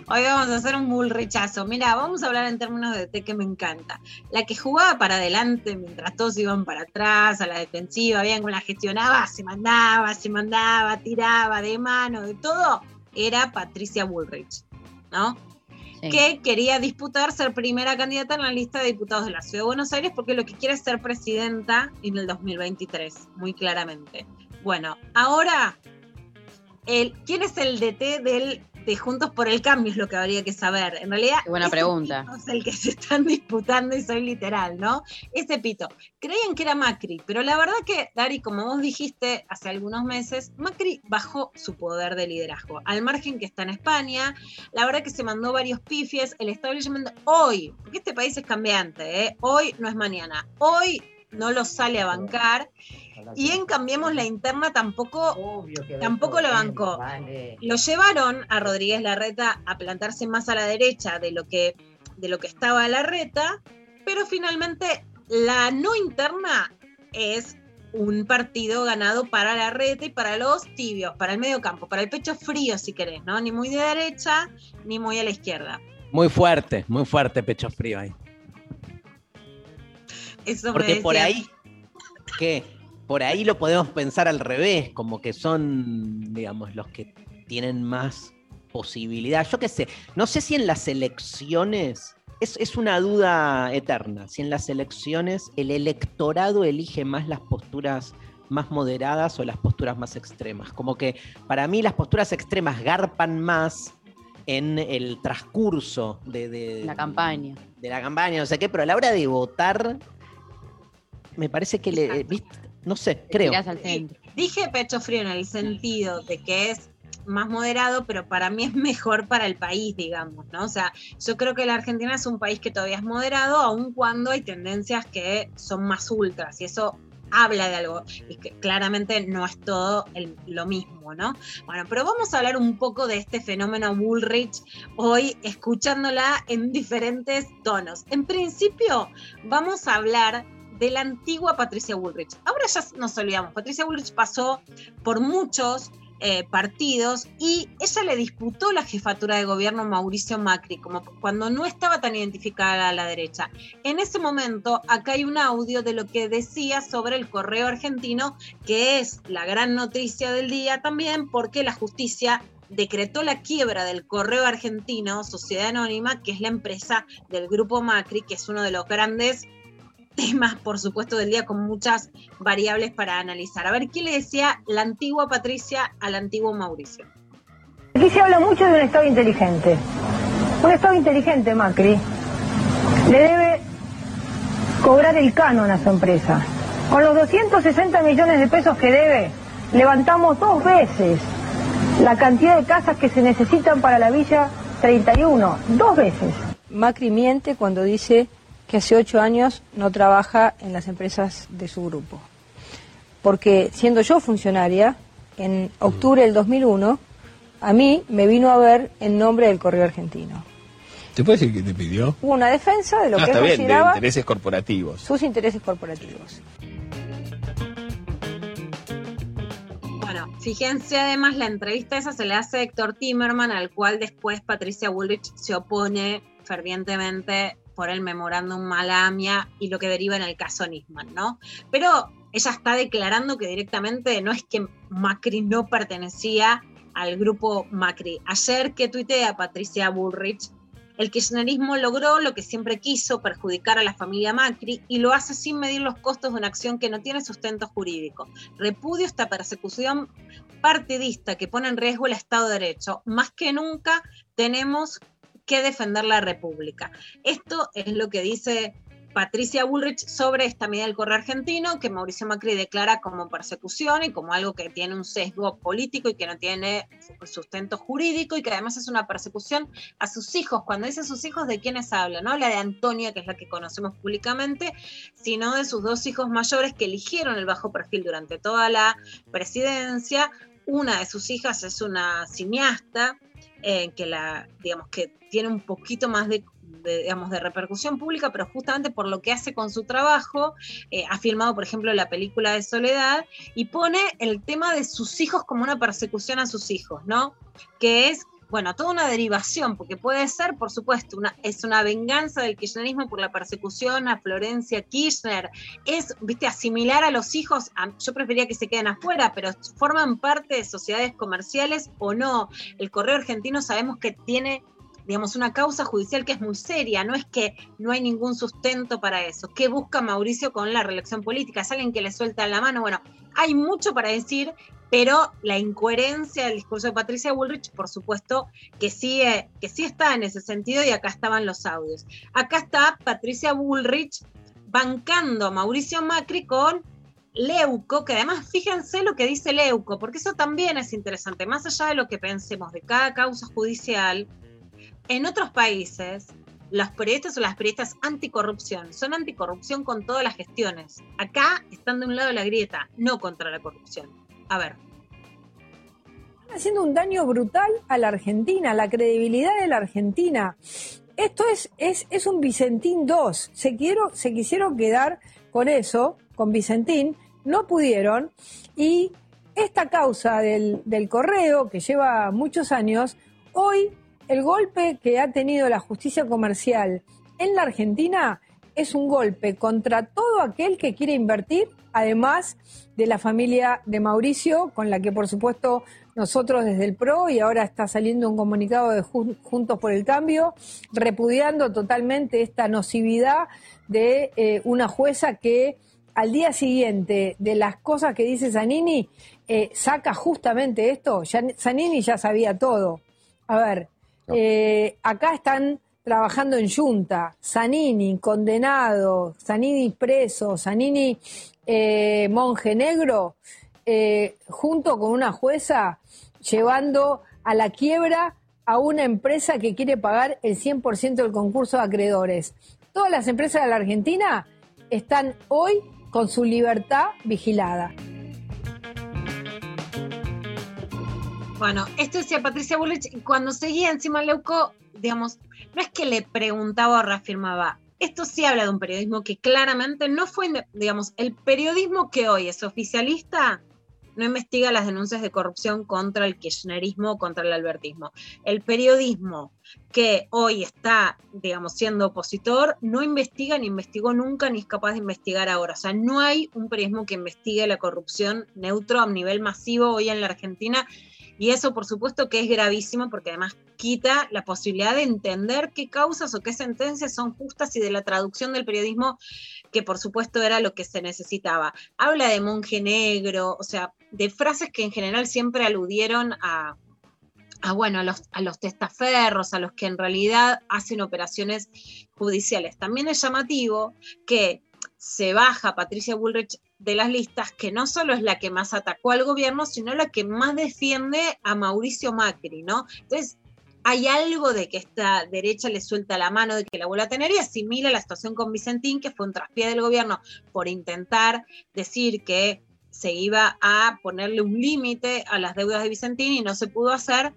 Hoy vamos a hacer un bull rechazo. Mira, vamos a hablar en términos de DT que me encanta. La que jugaba para adelante mientras todos iban para atrás, a la defensiva, bien como la gestionaba, se mandaba, se mandaba, tiraba de mano, de todo, era Patricia Bullrich, ¿no? que quería disputar ser primera candidata en la lista de diputados de la Ciudad de Buenos Aires porque lo que quiere es ser presidenta en el 2023, muy claramente. Bueno, ahora, el, ¿quién es el DT del, de Juntos por el Cambio? Es lo que habría que saber. En realidad, Qué buena ese pregunta. pito es el que se están disputando y soy literal, ¿no? Ese pito. Creían que era Macri, pero la verdad que, Dari, como vos dijiste hace algunos meses, Macri bajó su poder de liderazgo. Al margen que está en España, la verdad que se mandó varios pifies, el establishment hoy, porque este país es cambiante, ¿eh? hoy no es mañana, hoy no lo sale a bancar y en Cambiemos la Interna tampoco, tampoco lo bancó. Lo llevaron a Rodríguez Larreta a plantarse más a la derecha de lo que, de lo que estaba Larreta, pero finalmente la no interna es un partido ganado para Larreta y para los tibios, para el medio campo, para el pecho frío si querés, ¿no? Ni muy de derecha ni muy a la izquierda. Muy fuerte, muy fuerte pecho frío ahí. Eso me Porque por ahí, ¿qué? Por ahí lo podemos pensar al revés, como que son, digamos, los que tienen más posibilidad. Yo qué sé, no sé si en las elecciones, es, es una duda eterna, si en las elecciones el electorado elige más las posturas más moderadas o las posturas más extremas. Como que para mí las posturas extremas garpan más en el transcurso de, de- La campaña. de la campaña, no sé qué, pero a la hora de votar, me parece que le, ¿viste? no sé, creo. Al centro. Dije pecho frío en el sentido de que es más moderado, pero para mí es mejor para el país, digamos, ¿no? O sea, yo creo que la Argentina es un país que todavía es moderado, aun cuando hay tendencias que son más ultras, y eso habla de algo, y que claramente no es todo el- lo mismo, ¿no? Bueno, pero vamos a hablar un poco de este fenómeno Bullrich hoy, escuchándola en diferentes tonos. En principio, vamos a hablar de la antigua Patricia Bullrich. Ahora ya nos olvidamos, Patricia Bullrich pasó por muchos eh, partidos y ella le disputó la jefatura de gobierno a Mauricio Macri, como cuando no estaba tan identificada a la derecha. En ese momento, acá hay un audio de lo que decía sobre el correo argentino, que es la gran noticia del día también, porque la justicia decretó la quiebra del correo argentino, Sociedad Anónima, que es la empresa del grupo Macri, que es uno de los grandes temas, por supuesto, del día con muchas variables para analizar. A ver, ¿qué le decía la antigua Patricia al antiguo Mauricio? Aquí se habla mucho de un Estado inteligente. Un Estado inteligente, Macri, le debe cobrar el canon a su empresa. Con los 260 millones de pesos que debe, levantamos dos veces la cantidad de casas que se necesitan para la Villa 31. Dos veces. Macri miente cuando dice que hace ocho años no trabaja en las empresas de su grupo. Porque siendo yo funcionaria, en octubre del 2001, a mí me vino a ver en nombre del Correo Argentino. ¿Te puede decir que te pidió? Hubo una defensa de lo Ah, que está él bien, de intereses corporativos. sus intereses corporativos. Bueno, fíjense además la entrevista esa se le hace a Héctor Timerman, al cual después Patricia Woolrich se opone fervientemente por el memorándum Malamia y lo que deriva en el caso Nisman, ¿no? Pero ella está declarando que directamente no es que Macri no pertenecía al grupo Macri. Ayer que tuitea Patricia Bullrich, el kirchnerismo logró lo que siempre quiso, perjudicar a la familia Macri, y lo hace sin medir los costos de una acción que no tiene sustento jurídico. Repudio esta persecución partidista que pone en riesgo el Estado de Derecho. Más que nunca tenemos que defender la República. Esto es lo que dice Patricia Bullrich sobre esta medida del correo argentino que Mauricio Macri declara como persecución y como algo que tiene un sesgo político y que no tiene sustento jurídico y que además es una persecución a sus hijos. Cuando dice sus hijos, ¿de quiénes habla? No la de Antonia, que es la que conocemos públicamente, sino de sus dos hijos mayores que eligieron el bajo perfil durante toda la presidencia. Una de sus hijas es una cineasta que la, digamos, que tiene un poquito más de, de, digamos, de repercusión pública, pero justamente por lo que hace con su trabajo, eh, ha filmado, por ejemplo, la película de Soledad y pone el tema de sus hijos como una persecución a sus hijos, ¿no? Que es bueno, toda una derivación, porque puede ser, por supuesto, una, es una venganza del kirchnerismo por la persecución a Florencia Kirchner, es, viste, asimilar a los hijos, yo prefería que se queden afuera, pero forman parte de sociedades comerciales o no. El Correo Argentino sabemos que tiene digamos, una causa judicial que es muy seria, no es que no hay ningún sustento para eso. ¿Qué busca Mauricio con la reelección política? ¿Es alguien que le suelta la mano? Bueno, hay mucho para decir, pero la incoherencia del discurso de Patricia Bullrich, por supuesto, que sí, que sí está en ese sentido y acá estaban los audios. Acá está Patricia Bullrich bancando a Mauricio Macri con Leuco, que además fíjense lo que dice Leuco, porque eso también es interesante, más allá de lo que pensemos de cada causa judicial, en otros países los periodistas o las periodistas anticorrupción son anticorrupción con todas las gestiones. Acá están de un lado de la grieta, no contra la corrupción. A ver. Están haciendo un daño brutal a la Argentina, a la credibilidad de la Argentina. Esto es, es, es un Vicentín 2. Se, quiero, se quisieron quedar con eso, con Vicentín, no pudieron. Y esta causa del, del correo, que lleva muchos años, hoy el golpe que ha tenido la justicia comercial en la Argentina es un golpe contra todo aquel que quiere invertir, además de la familia de Mauricio, con la que por supuesto nosotros desde el PRO y ahora está saliendo un comunicado de Juntos por el Cambio, repudiando totalmente esta nocividad de eh, una jueza que al día siguiente de las cosas que dice Zanini, eh, saca justamente esto. Ya, Zanini ya sabía todo. A ver, eh, acá están trabajando en Junta, Zanini condenado, Zanini preso, Zanini eh, monje negro, eh, junto con una jueza llevando a la quiebra a una empresa que quiere pagar el 100% del concurso de acreedores. Todas las empresas de la Argentina están hoy con su libertad vigilada. Bueno, esto decía Patricia Bullrich, cuando seguía encima Leuco, digamos, no es que le preguntaba o reafirmaba, esto sí habla de un periodismo que claramente no fue, digamos, el periodismo que hoy es oficialista no investiga las denuncias de corrupción contra el kirchnerismo, contra el albertismo. El periodismo que hoy está, digamos, siendo opositor, no investiga, ni investigó nunca, ni es capaz de investigar ahora. O sea, no hay un periodismo que investigue la corrupción neutro a nivel masivo hoy en la Argentina. Y eso, por supuesto, que es gravísimo porque además quita la posibilidad de entender qué causas o qué sentencias son justas y de la traducción del periodismo, que por supuesto era lo que se necesitaba. Habla de monje negro, o sea, de frases que en general siempre aludieron a, bueno, a los, a los testaferros, a los que en realidad hacen operaciones judiciales. También es llamativo que se baja Patricia Bullrich de las listas, que no solo es la que más atacó al gobierno, sino la que más defiende a Mauricio Macri, ¿no? Entonces, hay algo de que esta derecha le suelta la mano de que la vuelva a tener y asimila la situación con Vicentín, que fue un traspié del gobierno por intentar decir que se iba a ponerle un límite a las deudas de Vicentín y no se pudo hacer,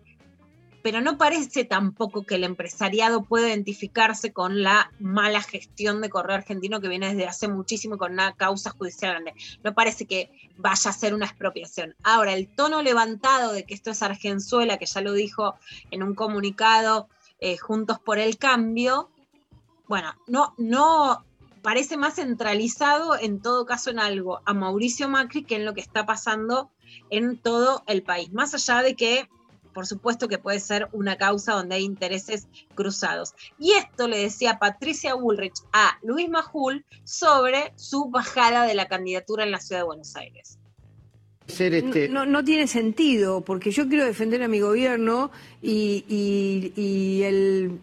pero no parece tampoco que el empresariado pueda identificarse con la mala gestión de Correo Argentino que viene desde hace muchísimo con una causa judicial grande. No parece que vaya a ser una expropiación. Ahora, el tono levantado de que esto es Argenzuela, que ya lo dijo en un comunicado eh, Juntos por el Cambio, bueno, no, no parece más centralizado en todo caso en algo a Mauricio Macri que en lo que está pasando en todo el país. Más allá de que por supuesto que puede ser una causa donde hay intereses cruzados. Y esto le decía Patricia Bullrich a Luis Majul sobre su bajada de la candidatura en la ciudad de Buenos Aires. Ser este... No, no tiene sentido, porque yo quiero defender a mi gobierno y, y- y el,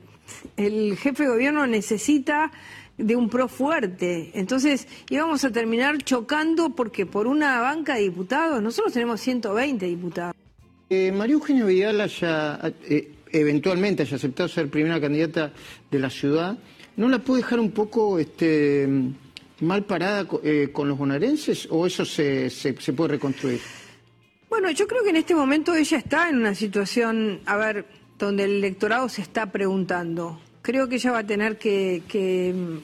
el jefe de gobierno necesita de un pro fuerte. Entonces íbamos a terminar chocando porque por una banca de diputados, nosotros tenemos 120 diputados. Eh, María Eugenia Vidal haya, eh, eventualmente haya aceptado ser primera candidata de la ciudad, ¿no la puede dejar un poco este, mal parada eh, con los bonaerenses o eso se, se- puede reconstruir? Bueno, yo creo que en este momento ella está en una situación, a ver, donde el electorado se está preguntando. Creo que ella va a tener que,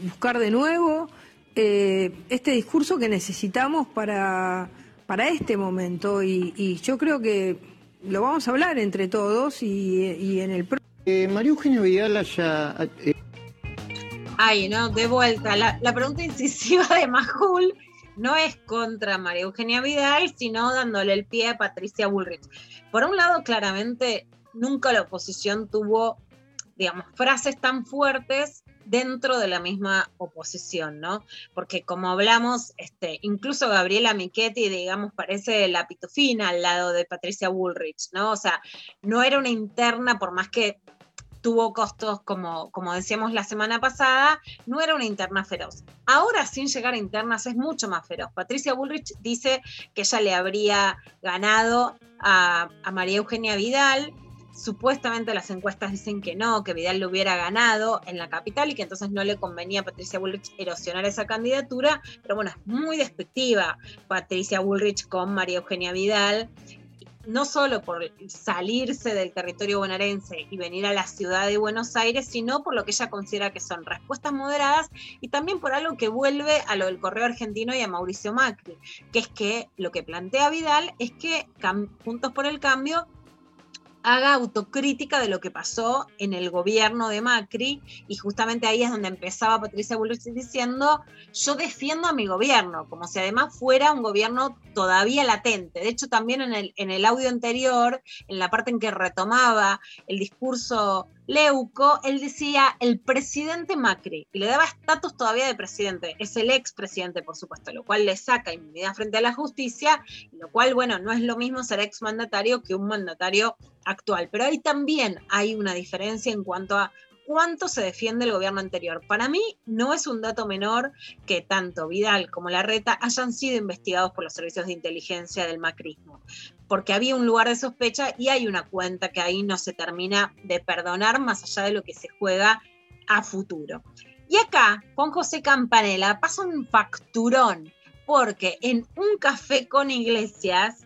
buscar de nuevo eh, este discurso que necesitamos para, para este momento y yo creo que lo vamos a hablar entre todos y, y en el... pro- Eh, María Eugenia Vidal haya... eh, Ay, no, de vuelta. La, la pregunta incisiva de Majul no es contra María Eugenia Vidal, sino dándole el pie a Patricia Bullrich. Por un lado, claramente, nunca la oposición tuvo, digamos, frases tan fuertes dentro de la misma oposición, ¿no? Porque como hablamos, este, incluso Gabriela Michetti, digamos, parece la pitufina al lado de Patricia Bullrich, ¿no? O sea, no era una interna, por más que tuvo costos, como, como decíamos la semana pasada, no era una interna feroz. Ahora, sin llegar a internas, es mucho más feroz. Patricia Bullrich dice que ella le habría ganado a, a María Eugenia Vidal. Supuestamente las encuestas dicen que no, que Vidal lo hubiera ganado en la capital y que entonces no le convenía a Patricia Bullrich erosionar esa candidatura. Pero bueno, es muy despectiva Patricia Bullrich con María Eugenia Vidal no solo por salirse del territorio bonaerense y venir a la ciudad de Buenos Aires, sino por lo que ella considera que son respuestas moderadas y también por algo que vuelve a lo del correo argentino y a Mauricio Macri, que es que lo que plantea Vidal es que Juntos por el Cambio haga autocrítica de lo que pasó en el gobierno de Macri y justamente ahí es donde empezaba Patricia Bullrich diciendo yo defiendo a mi gobierno, como si además fuera un gobierno todavía latente. De hecho, también en el, en el audio anterior, en la parte en que retomaba el discurso Leuco, él decía el presidente Macri y le daba estatus todavía de presidente. Es el expresidente, por supuesto, lo cual le saca inmunidad frente a la justicia, lo cual, bueno, no es lo mismo ser exmandatario que un mandatario actual. Pero ahí también hay una diferencia en cuanto a cuánto se defiende el gobierno anterior. Para mí no es un dato menor que tanto Vidal como Larreta hayan sido investigados por los servicios de inteligencia del macrismo, porque había un lugar de sospecha y hay una cuenta que ahí no se termina de perdonar más allá de lo que se juega a futuro. Y acá, Juan José Campanella pasa un facturón, porque en un café con iglesias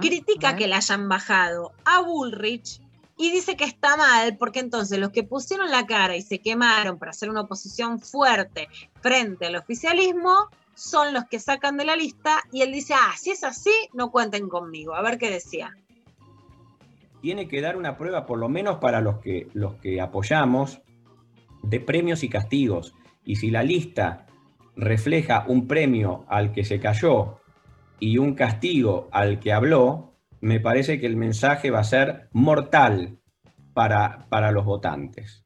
critica que le hayan bajado a Bullrich y dice que está mal porque entonces los que pusieron la cara y se quemaron para hacer una oposición fuerte frente al oficialismo son los que sacan de la lista y él dice, ah, si es así, no cuenten conmigo. A ver qué decía. tiene que dar una prueba, por lo menos para los que, los que apoyamos, de premios y castigos. Y si la lista refleja un premio al que se cayó y un castigo al que habló, me parece que el mensaje va a ser mortal para, para los votantes.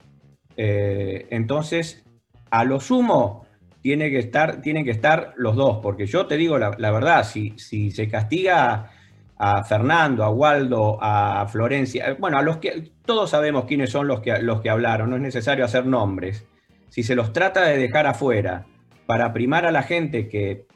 Eh, entonces, a lo sumo, tiene que estar, tienen que estar los dos, porque yo te digo la, la verdad, si, si se castiga a Fernando, a Waldo, a Florencia, eh, bueno, a los que todos sabemos quiénes son los que, los que hablaron, no es necesario hacer nombres. Si se los trata de dejar afuera para primar a la gente que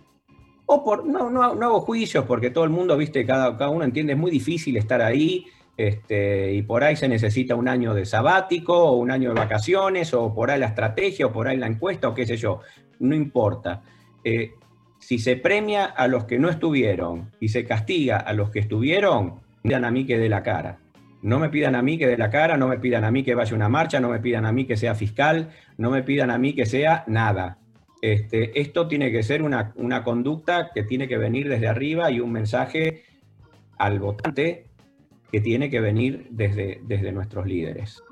o por, no, no, hago juicios porque todo el mundo, viste, cada, cada uno entiende, es muy difícil estar ahí, este, y por ahí se necesita un año de sabático, o un año de vacaciones, o por ahí la estrategia, o por ahí la encuesta, o qué sé yo, no importa. Eh, si se premia a los que no estuvieron y se castiga a los que estuvieron, pidan a mí que dé la cara. No me pidan a mí que dé la cara, no me pidan a mí que vaya una marcha, no me pidan a mí que sea fiscal, no me pidan a mí que sea nada. Este, esto tiene que ser una, una conducta que tiene que venir desde arriba y un mensaje al votante que tiene que venir desde, desde nuestros líderes.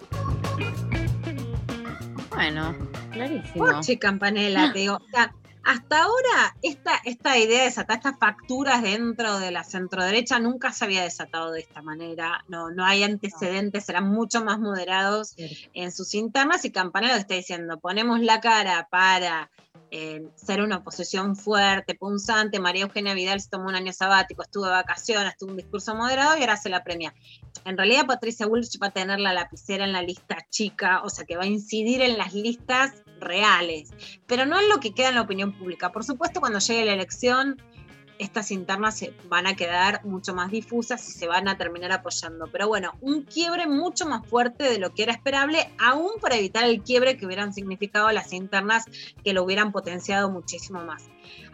Bueno, clarísimo. Oye, Campanella, te digo, o sea, hasta ahora esta, esta idea de desatar estas facturas dentro de la centroderecha nunca se había desatado de esta manera. No, no hay antecedentes, serán mucho más moderados en sus internas y Campanella está diciendo, ponemos la cara para eh, ser una oposición fuerte, punzante. María Eugenia Vidal se tomó un año sabático, estuvo de vacaciones, tuvo un discurso moderado y ahora se la premia. En realidad, Patricia Bullrich va a tener la lapicera en la lista chica, o sea que va a incidir en las listas reales, pero no en lo que queda en la opinión pública. Por supuesto, cuando llegue la elección, estas internas se van a quedar mucho más difusas y se van a terminar apoyando. Pero bueno, un quiebre mucho más fuerte de lo que era esperable, aún para evitar el quiebre que hubieran significado las internas que lo hubieran potenciado muchísimo más.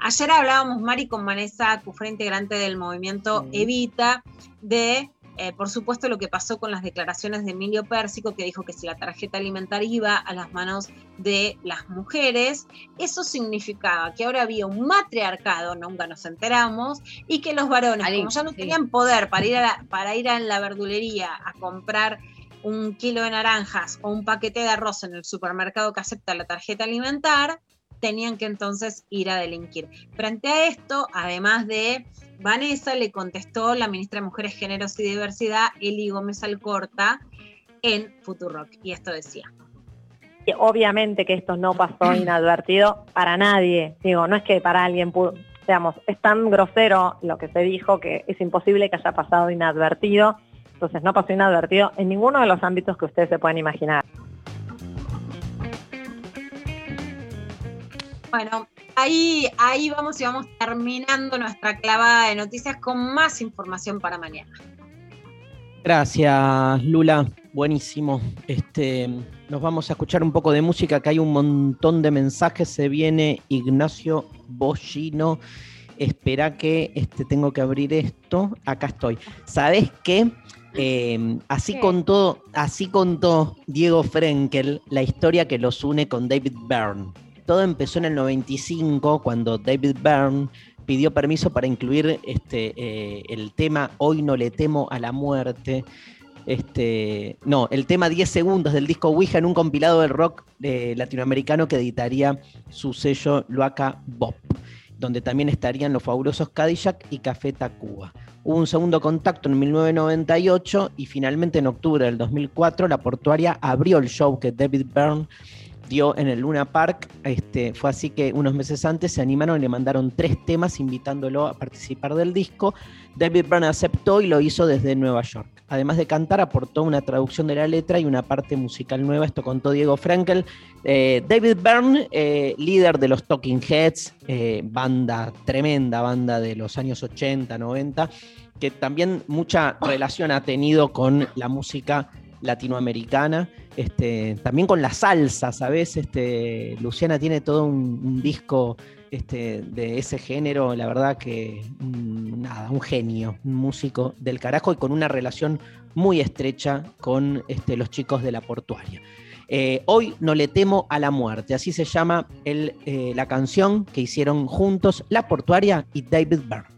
Ayer hablábamos, Mari, con Vanessa Cufre, integrante del movimiento Evita, de eh, por supuesto, lo que pasó con las declaraciones de Emilio Pérsico, que dijo que si la tarjeta alimentaria iba a las manos de las mujeres, eso significaba que ahora había un matriarcado, nunca nos enteramos, y que los varones, como ya no tenían poder para ir, a la, para ir a la verdulería a comprar un kilo de naranjas o un paquete de arroz en el supermercado que acepta la tarjeta alimentar, tenían que entonces ir a delinquir. Frente a esto, además de Vanessa, le contestó la ministra de Mujeres, Géneros y Diversidad, Eli Gómez Alcorta, en Futurock. Y esto decía. Obviamente que esto no pasó inadvertido para nadie. Digo, no es que para alguien pudo, digamos, es tan grosero lo que se dijo que es imposible que haya pasado inadvertido. Entonces no pasó inadvertido en ninguno de los ámbitos que ustedes se pueden imaginar. Bueno, ahí, ahí vamos y vamos terminando nuestra clavada de noticias con más información para mañana. Gracias, Lula. Buenísimo. Este, nos vamos a escuchar un poco de música, que hay un montón de mensajes. Se viene Ignacio Bollino. Espera que este, tengo que abrir esto. Acá estoy. ¿Sabes qué? Eh, así, ¿Qué? contó, así contó Diego Frenkel la historia que los une con David Byrne. Todo empezó en el 95 cuando David Byrne pidió permiso para incluir este, eh, el tema Hoy no le temo a la muerte. Este, no, el tema 10 segundos del disco Ouija en un compilado del rock eh, latinoamericano que editaría su sello Loaca Bop, donde también estarían los fabulosos Cadillac y Café Tacuba. Hubo un segundo contacto en 1998 y finalmente en octubre del 2004 la portuaria abrió el show que David Byrne dio en el Luna Park. Este, fue así que unos meses antes se animaron y le mandaron tres temas invitándolo a participar del disco. David Byrne aceptó y lo hizo desde Nueva York. Además de cantar, aportó una traducción de la letra y una parte musical nueva. Esto contó Diego Frankel. Eh, David Byrne, eh, líder de los Talking Heads, eh, banda, tremenda banda de los años 80, 90, que también mucha relación ha tenido con la música latinoamericana, este, también con la salsa, ¿sabes? Este, Luciana tiene todo un, un disco este, de ese género, la verdad que mm, nada, un genio, un músico del carajo y con una relación muy estrecha con este, los chicos de la portuaria. Eh, Hoy no le temo a la muerte, así se llama el, eh, la canción que hicieron juntos La Portuaria y David Byrne.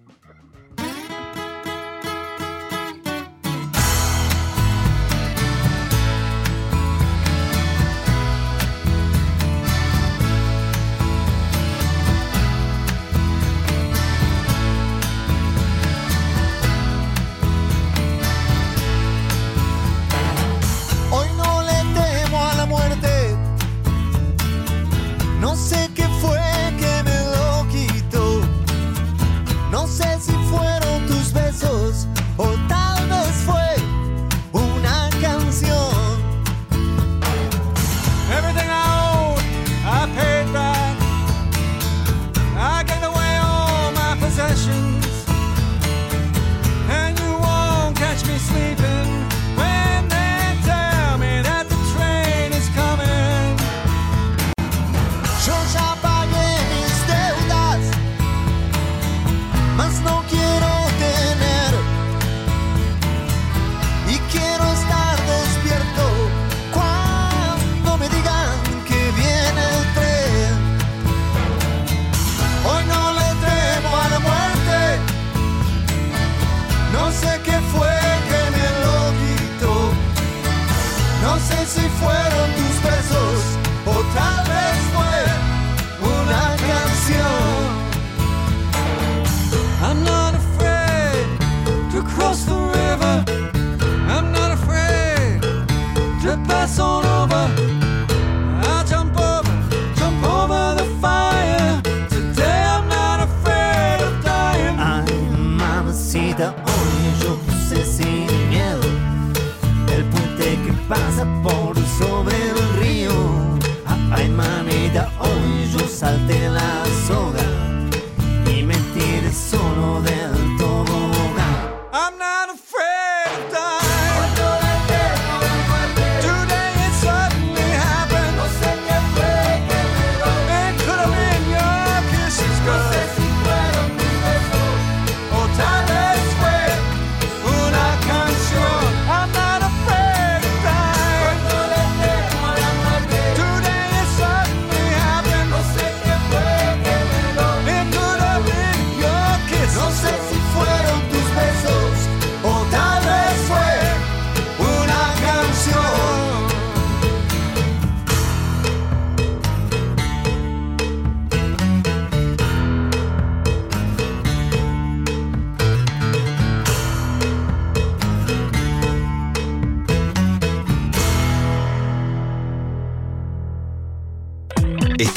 le passant l'envol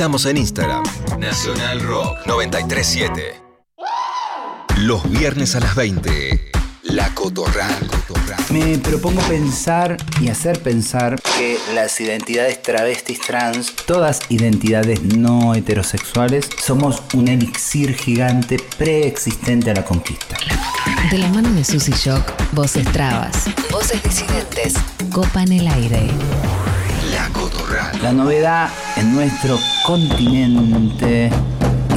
Estamos en Instagram. Nacional Rock 937. Los viernes a las 20. La Cotorral. Me propongo pensar y hacer pensar que las identidades travestis trans, todas identidades no heterosexuales, somos un elixir gigante preexistente a la conquista. De la mano de Susy Shock, voces trabas, voces disidentes, copa en el aire. La Cotorral. La novedad en nuestro continente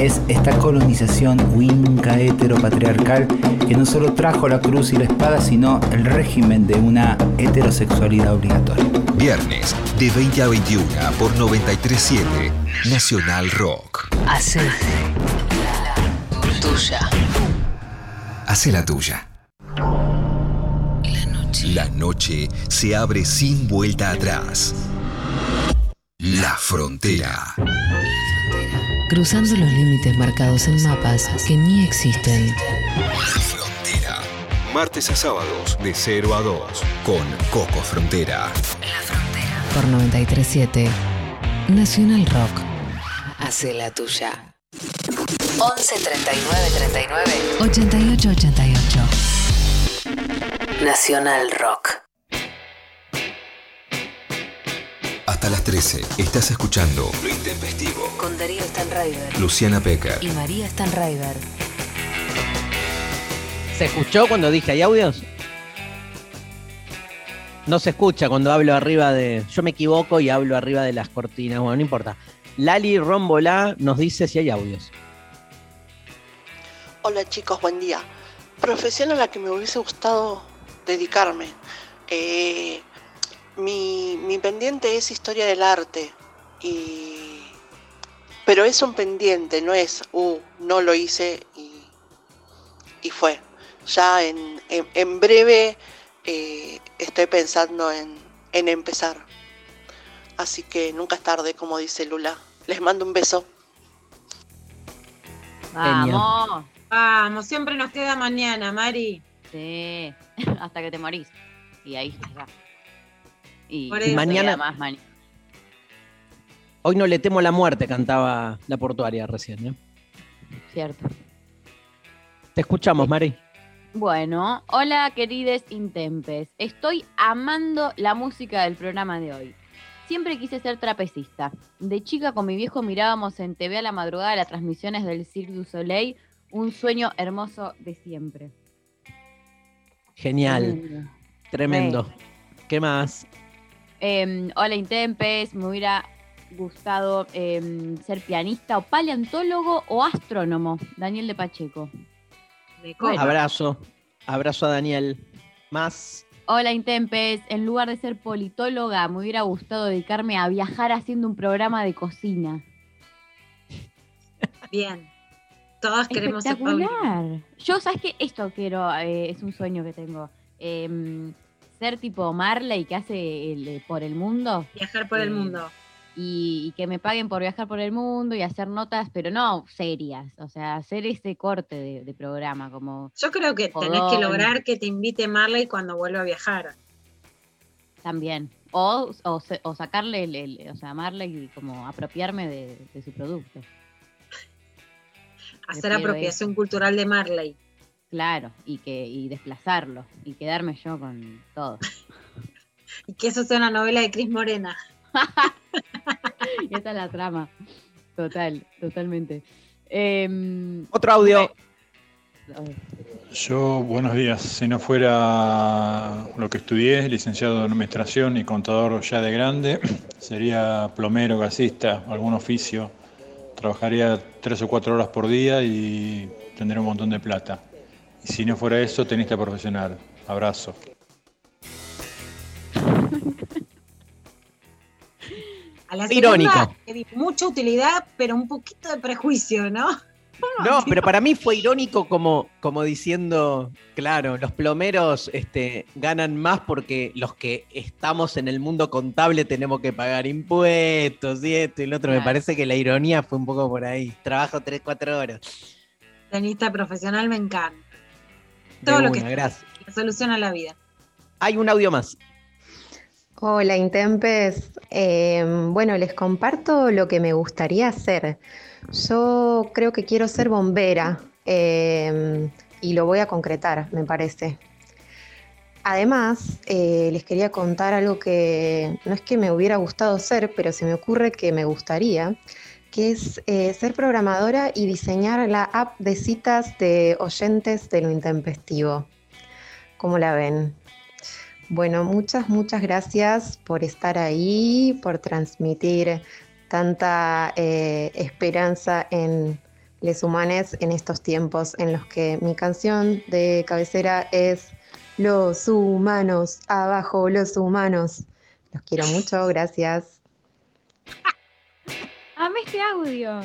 es esta colonización winca heteropatriarcal que no solo trajo la cruz y la espada, sino el régimen de una heterosexualidad obligatoria. Viernes de 20 a 21 por 937 Nacional Rock. Hace tuya. Hace la tuya. La noche. La noche se abre sin vuelta atrás. La frontera. Cruzando los límites marcados en mapas que ni existen. La frontera. Martes a sábados de 0 a 2 con Coco Frontera. Por 937 Nacional Rock. Hace la tuya. 11 39 39 88 88. Nacional Rock. Las 13 estás escuchando Lo Intempestivo. Con Darío Stanraiver. Luciana Pecker. Y María Stanraiver. ¿Se escuchó cuando dije hay audios? No se escucha cuando hablo arriba de. Yo me equivoco y hablo arriba de las cortinas. Bueno, no importa. Lali Rombolá nos dice si hay audios. Hola chicos, buen día. Profesión a la que me hubiese gustado dedicarme. Eh, mi, mi pendiente es historia del arte. Y, pero es un pendiente, no es, uh, no lo hice y, y fue. Ya en, en, en breve eh, estoy pensando en, en empezar. Así que nunca es tarde, como dice Lula. Les mando un beso. Vamos. Vamos, siempre nos queda mañana, Mari. Sí, hasta que te morís. Y ahí ya. Y Y mañana- más mani- Hoy no le temo la muerte, cantaba la portuaria recién. ¿eh? Cierto. Te escuchamos, Mari. Bueno, hola querides intempes. Estoy amando la música del programa de hoy. Siempre quise ser trapecista. De chica con mi viejo mirábamos en TV a la madrugada las transmisiones del Cirque du Soleil, un sueño hermoso de siempre. Genial. Tremendo. Tremendo. ¿Qué más? Em, hola Intempes, me hubiera gustado em, ser pianista o paleontólogo o astrónomo. Daniel de Pacheco. Bueno. Abrazo. Abrazo a Daniel. Más. Hola Intempes, en lugar de ser politóloga, me hubiera gustado dedicarme a viajar haciendo un programa de cocina. Bien. Todos queremos ser Espectacular. Yo, ¿sabes qué? Esto quiero, eh, es un sueño que tengo. Em, ser tipo Marley que hace el, eh, por el mundo. Viajar por el Eh, mundo. Y, y que me paguen por viajar por el mundo y hacer notas, pero no serias. O sea, hacer ese corte de, de programa, como Yo creo que tenés que Jodón. lograr que te invite Marley cuando vuelva a viajar. también. O, o, o sacarle, el, el- o sea, Marley y como apropiarme de, de su producto. Hacer apropiación cultural de Marley. Claro, y que y desplazarlo y quedarme yo con todo. Y que eso sea una novela de Cris Morena. Y esa es la trama. Total, totalmente. Em, Otro audio. Yo, buenos días. Si no fuera lo que estudié, licenciado en administración y contador ya de grande, sería plomero, gasista, algún oficio. Trabajaría tres o cuatro horas por día y tendría un montón de plata. Y si no fuera eso, tenista profesional. Abrazo. A la mucha utilidad, pero un poquito de prejuicio, ¿no? No, pero para mí fue irónico como, como diciendo, claro, los plomeros este, ganan más porque los que estamos en el mundo contable tenemos que pagar impuestos y esto y lo otro. Me parece que la ironía fue un poco por ahí. Trabajo 3, 4 horas. Tenista profesional me encanta. De Todo lo una, que gracias. soluciona la vida. Hay un audio más. Hola Intempes, Eh, bueno, les comparto lo que me gustaría hacer. Yo creo que quiero ser bombera eh, y lo voy a concretar, me parece. Además, eh, les quería contar algo que no es que me hubiera gustado ser, pero se me ocurre que me gustaría, que es eh, ser programadora y diseñar la app de citas de oyentes de lo intempestivo. ¿Cómo la ven? Bueno, muchas, muchas gracias por estar ahí, por transmitir tanta eh, esperanza en les humanes en estos tiempos en los que mi canción de cabecera es Los humanos, abajo los humanos. Los quiero mucho, gracias. Amo este audio.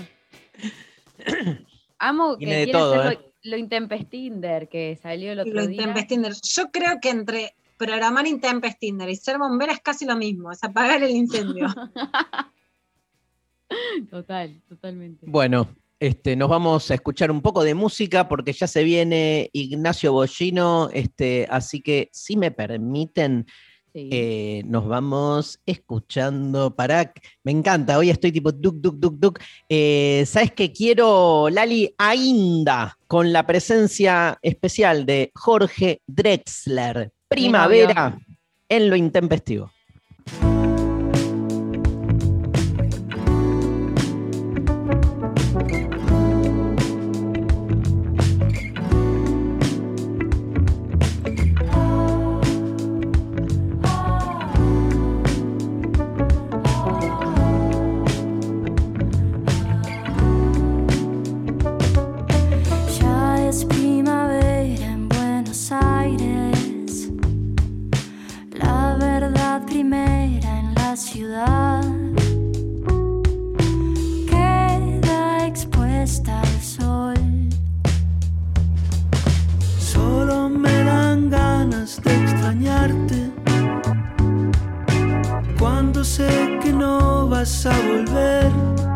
Amo que Tiene de quiere todo, hacer ¿eh? lo, lo Intempestinder que salió el otro Lo día. Intempestinder. Yo creo que entre programar Intempestinder y ser bombera es casi lo mismo, es apagar el incendio. Total, totalmente. Bueno, este, nos vamos a escuchar un poco de música porque ya se viene Ignacio Bollino, este, así que si me permiten, eh, nos vamos escuchando para... Me encanta, hoy estoy tipo duc, duc, duc, duc. Eh, ¿Sabes qué quiero, Lali? Ainda, con la presencia especial de Jorge Drexler. Primavera en lo intempestivo. Queda expuesta al sol. Solo me dan ganas de extrañarte. Cuando sé que no vas a volver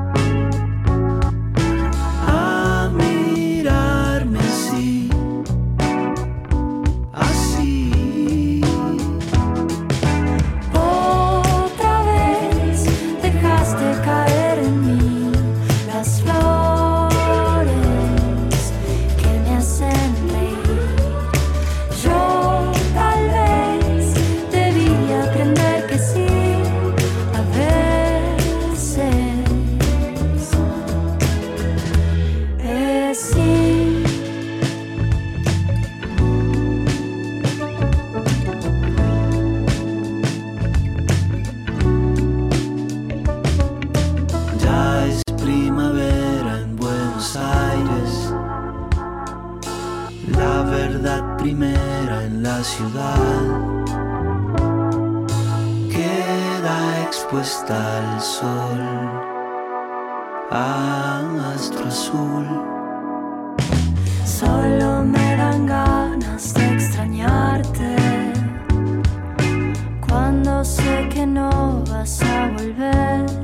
Expuesta al sol, a astro azul. Solo me dan ganas de extrañarte. Cuando sé que no vas a volver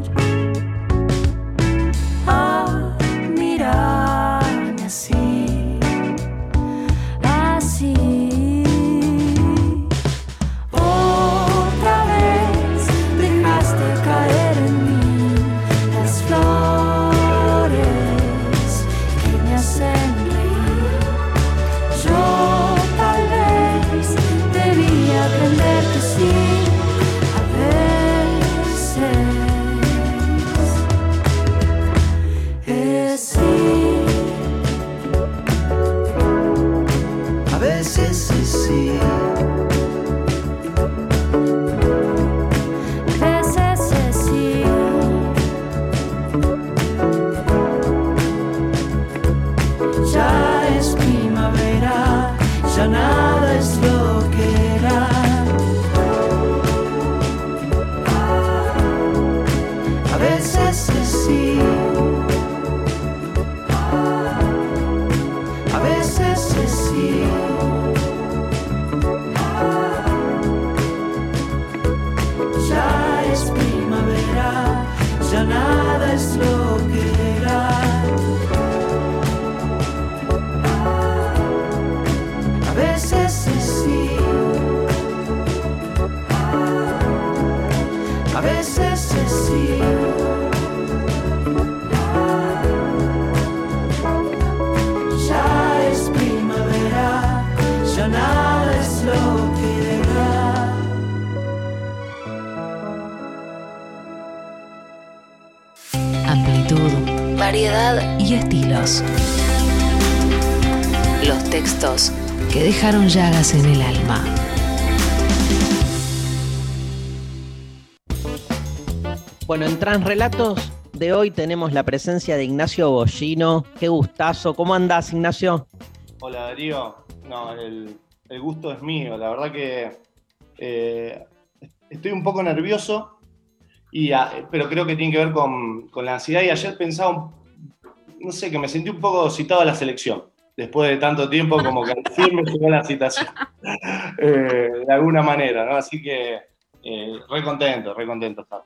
primavera, variedad y estilos. Los textos que dejaron llagas en el alma. Bueno, en Transrelatos de hoy tenemos la presencia de Ignacio Bollino. Qué gustazo. ¿Cómo andás, Ignacio? Hola Darío, no, el, el gusto es mío, la verdad que eh, estoy un poco nervioso, y, ah, pero creo que tiene que ver con, con la ansiedad y ayer pensaba, un- no sé, que me sentí un poco citado a la selección, después de tanto tiempo como que al fin me llegó la citación, Eh, de alguna manera, ¿no? Así que eh, re contento, re contento estar.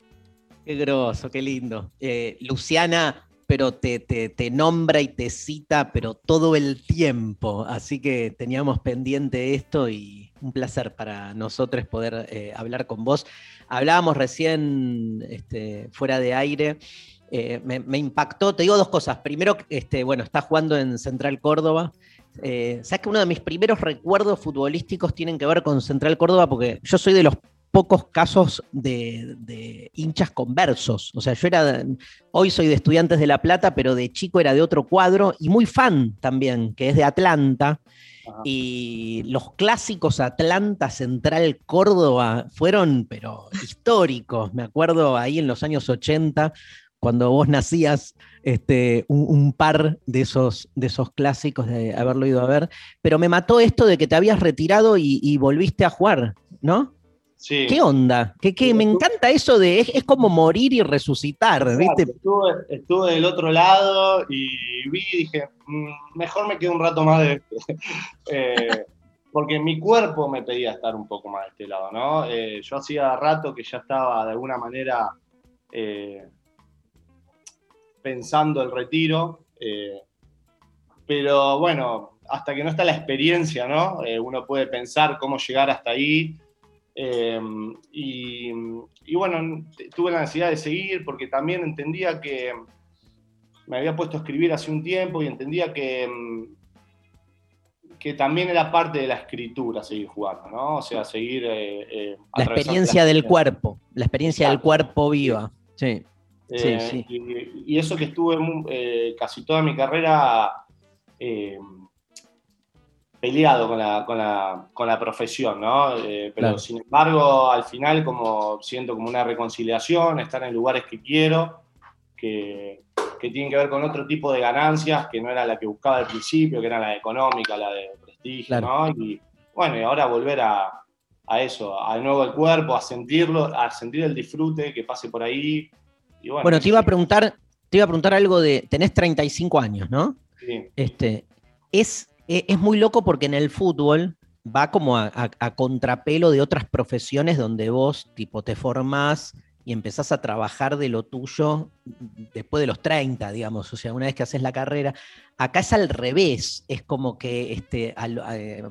Qué groso, qué lindo. Eh, Luciana, pero te, te- te nombra y te cita, pero todo el tiempo. Así que teníamos pendiente esto y un placer para nosotros poder eh, hablar con vos. Hablábamos recién este, fuera de aire. Eh, me, me impactó, te digo dos cosas. Primero, este, bueno, está jugando en Central Córdoba. Eh, Sabes que uno de mis primeros recuerdos futbolísticos tienen que ver con Central Córdoba, porque yo soy de los pocos casos de, de hinchas conversos. O sea, yo era, hoy soy de Estudiantes de La Plata, pero de chico era de otro cuadro y muy fan también, que es de Atlanta. Y los clásicos Atlanta Central Córdoba fueron, pero históricos. Me acuerdo ahí en los años 80, cuando vos nacías, este, un, un par de esos, de esos clásicos de haberlo ido a ver. Pero me mató esto de que te habías retirado y, y volviste a jugar, ¿no? Sí. ¿Qué onda? ¿Qué, qué? Me encanta eso de es, es como morir y resucitar, ¿viste? Estuve, estuve del otro lado y vi y dije, "Mm, mejor me quedo un rato más de este. Eh, porque mi cuerpo me pedía estar un poco más de este lado, ¿no? Eh, yo hacía rato que ya estaba de alguna manera eh, pensando el retiro, eh, pero bueno, hasta que no está la experiencia, ¿no? Eh, uno puede pensar cómo llegar hasta ahí. Eh, y, y bueno, tuve la necesidad de seguir porque también entendía que me había puesto a escribir hace un tiempo y entendía que, que también era parte de la escritura seguir jugando, ¿no? O sea, seguir... eh, eh, La experiencia del cuerpo, la experiencia del cuerpo viva. Sí, sí, Eh, sí. Y, y eso que estuve eh, casi toda mi carrera eh, peleado con la, con la- con la profesión, ¿no? Eh, pero Claro. sin embargo, al final como siento como una reconciliación, estar en lugares que quiero, que, que tienen que ver con otro tipo de ganancias, que no era la que buscaba al principio, que era la económica, la de prestigio, Claro. ¿no? Y bueno, y ahora volver a, a eso, a de nuevo el cuerpo, a sentirlo, a sentir el disfrute que pase por ahí. Y bueno, Bueno, te iba a preguntar, te iba a preguntar algo de. Tenés 35 años, ¿no? sí. Este, es, e- es muy loco porque en el fútbol va como a, a- a contrapelo de otras profesiones donde vos, tipo, te formás y empezás a trabajar de lo tuyo después de los 30, digamos, o sea, una vez que haces la carrera. Acá es al revés, es como que este, al- eh,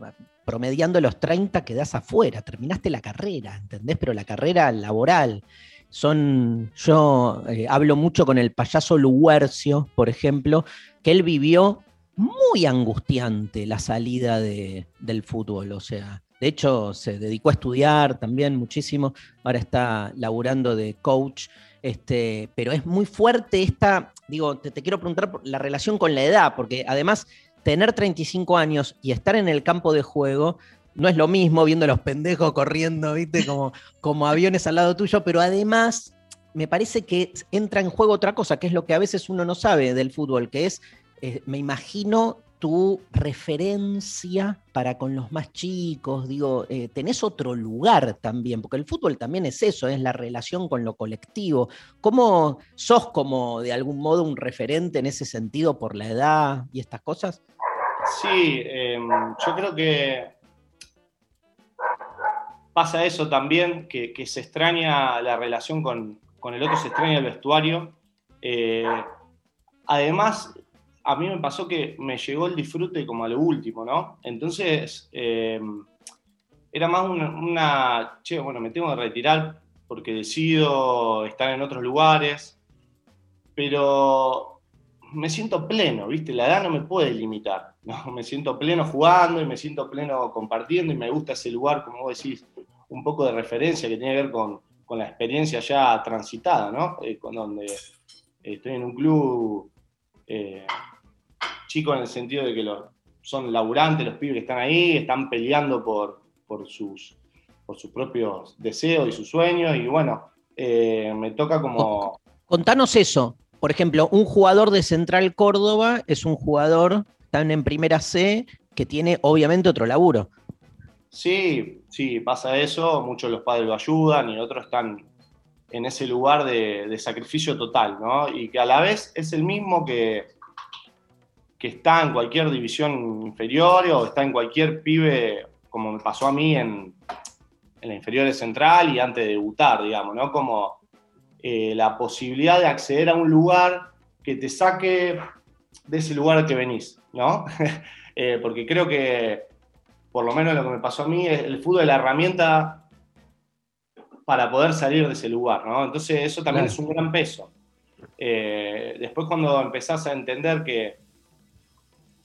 promediando los 30 quedás afuera, terminaste la carrera, ¿entendés? Pero la carrera laboral. Son, yo eh, hablo mucho con el payaso Luguercio, por ejemplo, que él vivió muy angustiante la salida de- del fútbol, o sea, de hecho se dedicó a estudiar también muchísimo, ahora está laburando de coach, este, pero es muy fuerte esta, digo, te, te quiero preguntar la relación con la edad, porque además tener 35 años y estar en el campo de juego no es lo mismo viendo a los pendejos corriendo, viste, como, como aviones al lado tuyo, pero además me parece que entra en juego otra cosa, que es lo que a veces uno no sabe del fútbol, que es, eh, me imagino tu referencia para con los más chicos, digo, eh, tenés otro lugar también, porque el fútbol también es eso, es la relación con lo colectivo. ¿Cómo sos como de algún modo un referente en ese sentido por la edad y estas cosas? Sí, eh, yo creo que pasa eso también, que, se extraña la relación con, con el otro, se extraña el vestuario. Eh, además, a mí me pasó que me llegó el disfrute como a lo último, ¿no? Entonces, eh, era más una, una, che, bueno, me tengo que retirar porque decido estar en otros lugares, pero me siento pleno, ¿viste? La edad no me puede limitar, ¿no? Me siento pleno jugando y me siento pleno compartiendo y me gusta ese lugar, como vos decís, un poco de referencia que tiene que ver con, con la experiencia ya transitada, ¿no? Eh, con donde estoy en un club eh, chico en el sentido de que los, son laburantes los pibes que están ahí, están peleando por, por, sus, por sus propios deseos y sus sueños, y bueno, eh, me toca como... Contanos eso. Por ejemplo, un jugador de Central Córdoba es un jugador, están en primera C, que tiene obviamente otro laburo. Sí, sí, pasa eso, muchos de los padres lo ayudan y otros están en ese lugar de, sacrificio total, ¿no? Y que a la vez es el mismo que, que está en cualquier división inferior o está en cualquier pibe, como me pasó a mí en, en la inferior de central y antes de debutar, digamos, ¿no? Como eh, la posibilidad de acceder a un lugar que te saque de ese lugar que venís, ¿no? Eh, porque creo que, por lo menos lo que me pasó a mí, el fútbol es la herramienta para poder salir de ese lugar, ¿no? Entonces eso también Claro. es un gran peso. Eh, después cuando empezás a entender que,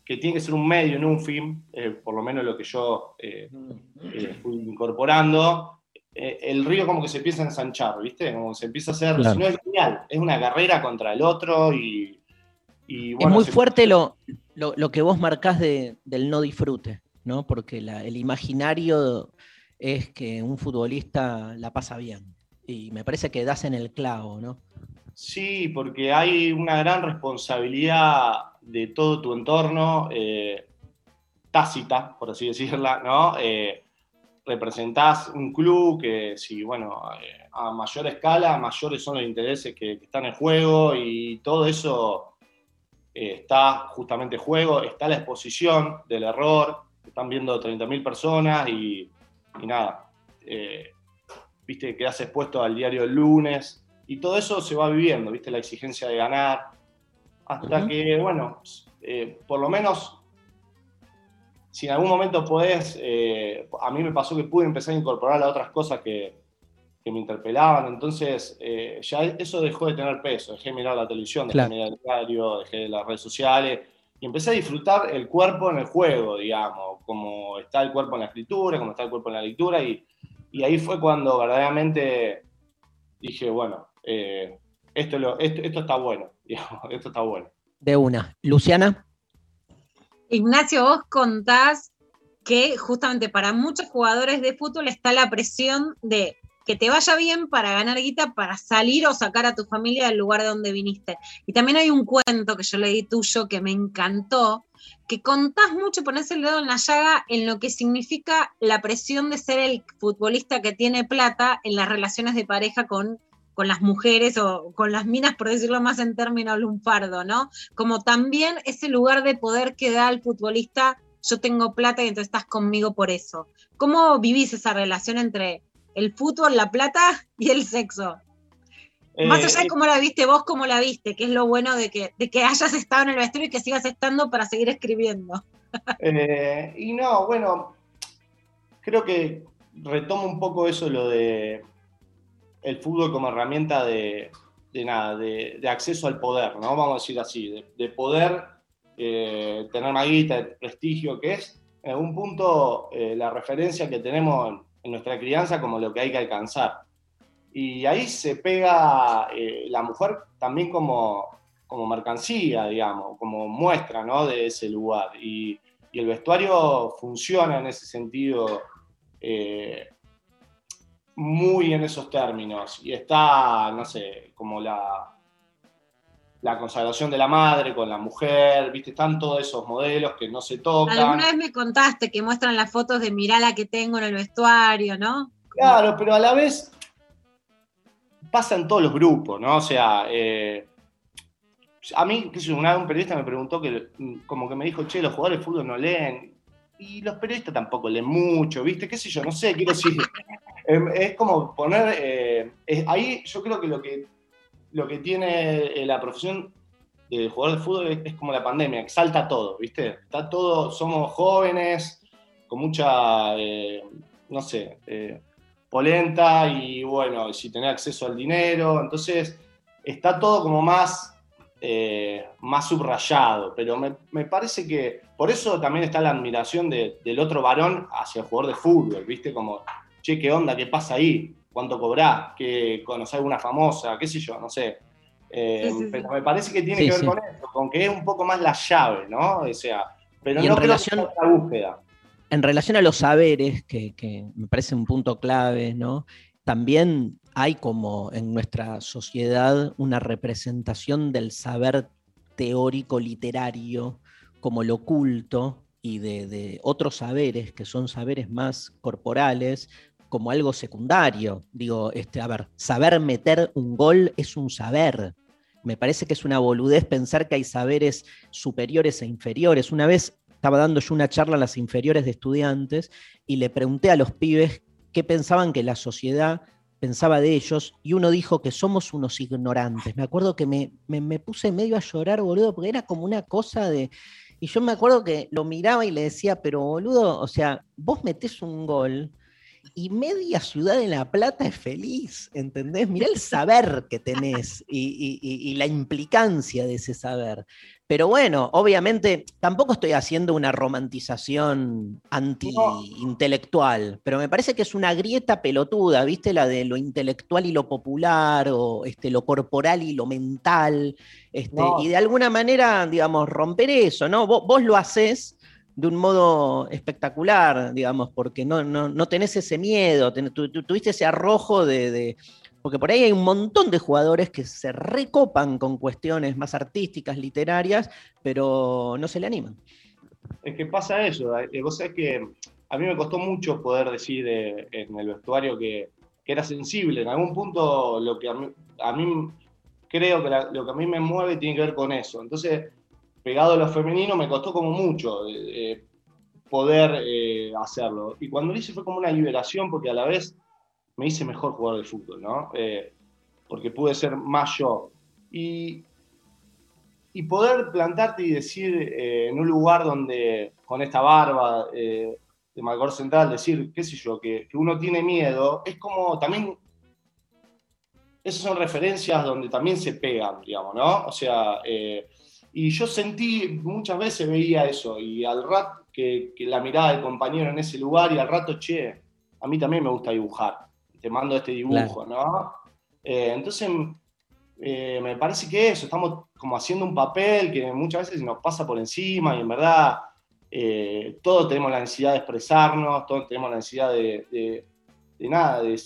que tiene que ser un medio, no un fin, eh, por lo menos lo que yo eh, eh, fui incorporando, eh, el río como que se empieza a ensanchar, ¿viste? Como se empieza a hacer, Claro. si no es genial, es una carrera contra el otro y... y es muy se- fuerte lo, lo, lo que vos marcás de- del no disfrute, ¿no? Porque el imaginario es que un futbolista la pasa bien. Y me parece que das en el clavo, ¿no? Sí, porque hay una gran responsabilidad de todo tu entorno, eh, tácita, por así decirla, ¿no? Eh, representás un club que, si, bueno, eh, a mayor escala, mayores son los intereses que, que están en juego y todo eso eh, está justamente en juego, está la exposición del error, están viendo 30.000 personas y, y nada, eh, viste, quedás expuesto al diario del lunes y todo eso se va viviendo, viste, la exigencia de ganar, hasta que, bueno, eh, por lo menos, si en algún momento podés, eh, a mí me pasó que pude empezar a incorporar a otras cosas que, que me interpelaban, entonces eh, ya eso dejó de tener peso, dejé de mirar la televisión, dejé Claro. de mirar el diario, dejé de las redes sociales, y empecé a disfrutar el cuerpo en el juego, digamos, como está el cuerpo en la escritura, como está el cuerpo en la lectura, y, y ahí fue cuando verdaderamente dije, bueno, eh, esto, lo- esto, esto está bueno, digamos, esto está bueno. De una. Luciana, Ignacio, vos contás que justamente para muchos jugadores de fútbol está la presión de que te vaya bien para ganar guita, para salir o sacar a tu familia del lugar de donde viniste. Y también hay un cuento que yo leí tuyo que me encantó, que contás mucho, ponés el dedo en la llaga en lo que significa la presión de ser el futbolista que tiene plata en las relaciones de pareja con, con las mujeres o con las minas, por decirlo más en términos lunfardo, ¿no? Como también ese lugar de poder que da al futbolista, yo tengo plata y entonces estás conmigo por eso. ¿Cómo vivís esa relación entre el fútbol, la plata y el sexo? Más Eh, allá de cómo la viste vos, cómo la viste, que es lo bueno de que, de que hayas estado en el vestuario y que sigas estando para seguir escribiendo. Eh, y no, bueno, creo que retomo un poco eso, lo de el fútbol como herramienta de, de nada, de, de acceso al poder, ¿no? Vamos a decir así, de, de poder eh, tener más guita, de prestigio, que es en algún punto eh, la referencia que tenemos en, nuestra crianza como lo que hay que alcanzar. Y ahí se pega eh, la mujer también como, como mercancía, digamos, como muestra ¿no? de ese lugar. Y, y el vestuario funciona en ese sentido eh, muy en esos términos. Y está, no sé, como la, la consagración de la madre con la mujer, ¿viste? Están todos esos modelos que no se tocan. Alguna vez me contaste que muestran las fotos de mirá la que tengo en el vestuario, ¿no? Claro, pero a la vez pasa en todos los grupos, ¿no? O sea, eh, a mí, una vez un periodista me preguntó que, como que me dijo, che, los jugadores de fútbol no leen. Y los periodistas tampoco leen mucho, ¿viste? ¿Qué sé yo? No sé, quiero decir. em, es como poner. eh, es- ahí yo creo que lo que, lo que tiene eh, la profesión de jugador de fútbol es, como la pandemia, exalta todo, ¿viste? Está todo, somos jóvenes, con mucha, eh, no sé, eh, polenta y bueno, si tener acceso al dinero, entonces está todo como más, más subrayado, pero me, parece que por eso también está la admiración de- del otro varón hacia el jugador de fútbol, ¿viste? Como, che, ¿qué onda? ¿Qué pasa ahí? ¿Cuánto cobrás? ¿Qué, ¿Conocés alguna famosa? ¿Qué sé yo? No sé. Eh, Sí, sí, sí. Pero me parece que tiene Sí, que ver con eso, con que es un poco más la llave, ¿no? O sea, pero Y no en creo relación- que sea la búsqueda. En relación a los saberes, que, que me parece un punto clave, ¿no? También hay como en nuestra sociedad una representación del saber teórico literario como lo oculto y de, de otros saberes que son saberes más corporales como algo secundario. Digo, este, a ver, saber meter un gol es un saber. Me parece que es una boludez pensar que hay saberes superiores e inferiores. Una vez estaba dando yo una charla a las inferiores de estudiantes y le pregunté a los pibes qué pensaban que la sociedad pensaba de ellos y uno dijo que somos unos ignorantes. Me acuerdo que me, me- me puse medio a llorar, boludo, porque era como una cosa de... Y yo me acuerdo que lo miraba y le decía, pero boludo, o sea, vos metés un gol y media ciudad en La Plata es feliz, ¿entendés? Mirá el saber que tenés y, y- y- y la implicancia de ese saber. Pero bueno, obviamente tampoco estoy haciendo una romantización anti-intelectual, pero me parece que es una grieta pelotuda, ¿viste? La de lo intelectual y lo popular, o este, lo corporal y lo mental, este, No. y de alguna manera, digamos, romper eso, ¿no? Vos, vos lo haces de un modo espectacular, digamos, porque no, no, no tenés ese miedo, tu- tu- tuviste ese arrojo de, de- Porque por ahí hay un montón de jugadores que se recopan con cuestiones más artísticas, literarias, pero no se le animan. Es que pasa eso, eh, vos sabés que a mí me costó mucho poder decir eh, en el vestuario que, que era sensible. En algún punto lo que a mí, a mí creo que la- lo que a mí me mueve tiene que ver con eso. Entonces, pegado a lo femenino me costó como mucho eh, eh, poder eh, hacerlo. Y cuando lo hice fue como una liberación porque a la vez me hice mejor jugador de fútbol, ¿no? Eh, porque pude ser más yo. Y, y poder plantarte y decir eh, en un lugar donde con esta barba eh, de Malcor Central, decir, qué sé yo, que, que uno tiene miedo, es como también, esas son referencias donde también se pegan, digamos, ¿no? O sea, eh, y yo sentí, muchas veces veía eso, y al rato que, que la mirada del compañero en ese lugar, y al rato, che, a mí también me gusta dibujar, te mando este dibujo, ¿no? Eh, entonces, eh, me parece que eso, estamos como haciendo un papel que muchas veces nos pasa por encima y en verdad eh, todos tenemos la necesidad de expresarnos, todos tenemos la necesidad de, de- de nada, de,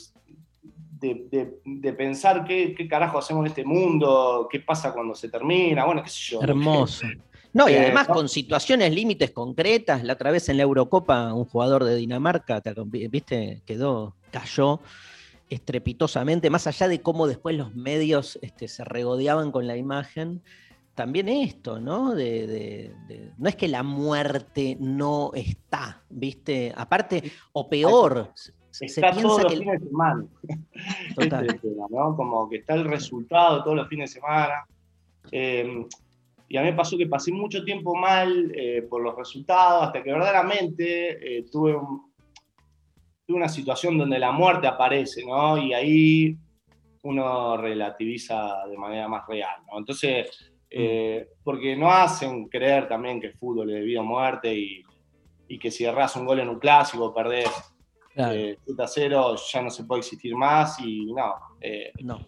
de- de- de pensar qué, qué carajo hacemos en este mundo, qué pasa cuando se termina, bueno, qué sé yo. Hermoso. No, y Eh, además no. con situaciones límites concretas, la otra vez en la Eurocopa un jugador de Dinamarca, viste, quedó, cayó estrepitosamente, más allá de cómo después los medios este, se regodeaban con la imagen, también esto, ¿no? De, de- de- no es que la muerte no está, ¿viste? Aparte, o peor, se Está todos los fines de semana. Total. Este tema, ¿no? Como que está el resultado todos los fines de semana. Eh, y a mí me pasó que pasé mucho tiempo mal eh, por los resultados, hasta que verdaderamente eh, tuve, un- tuve una situación donde la muerte aparece, ¿no? Y ahí uno relativiza de manera más real, ¿no? Entonces, eh, porque no hacen creer también que el fútbol es de vida o muerte y, y que si erras un gol en un clásico, perdés Claro. eh, 7 a 0, ya no se puede existir más y no. eh, No.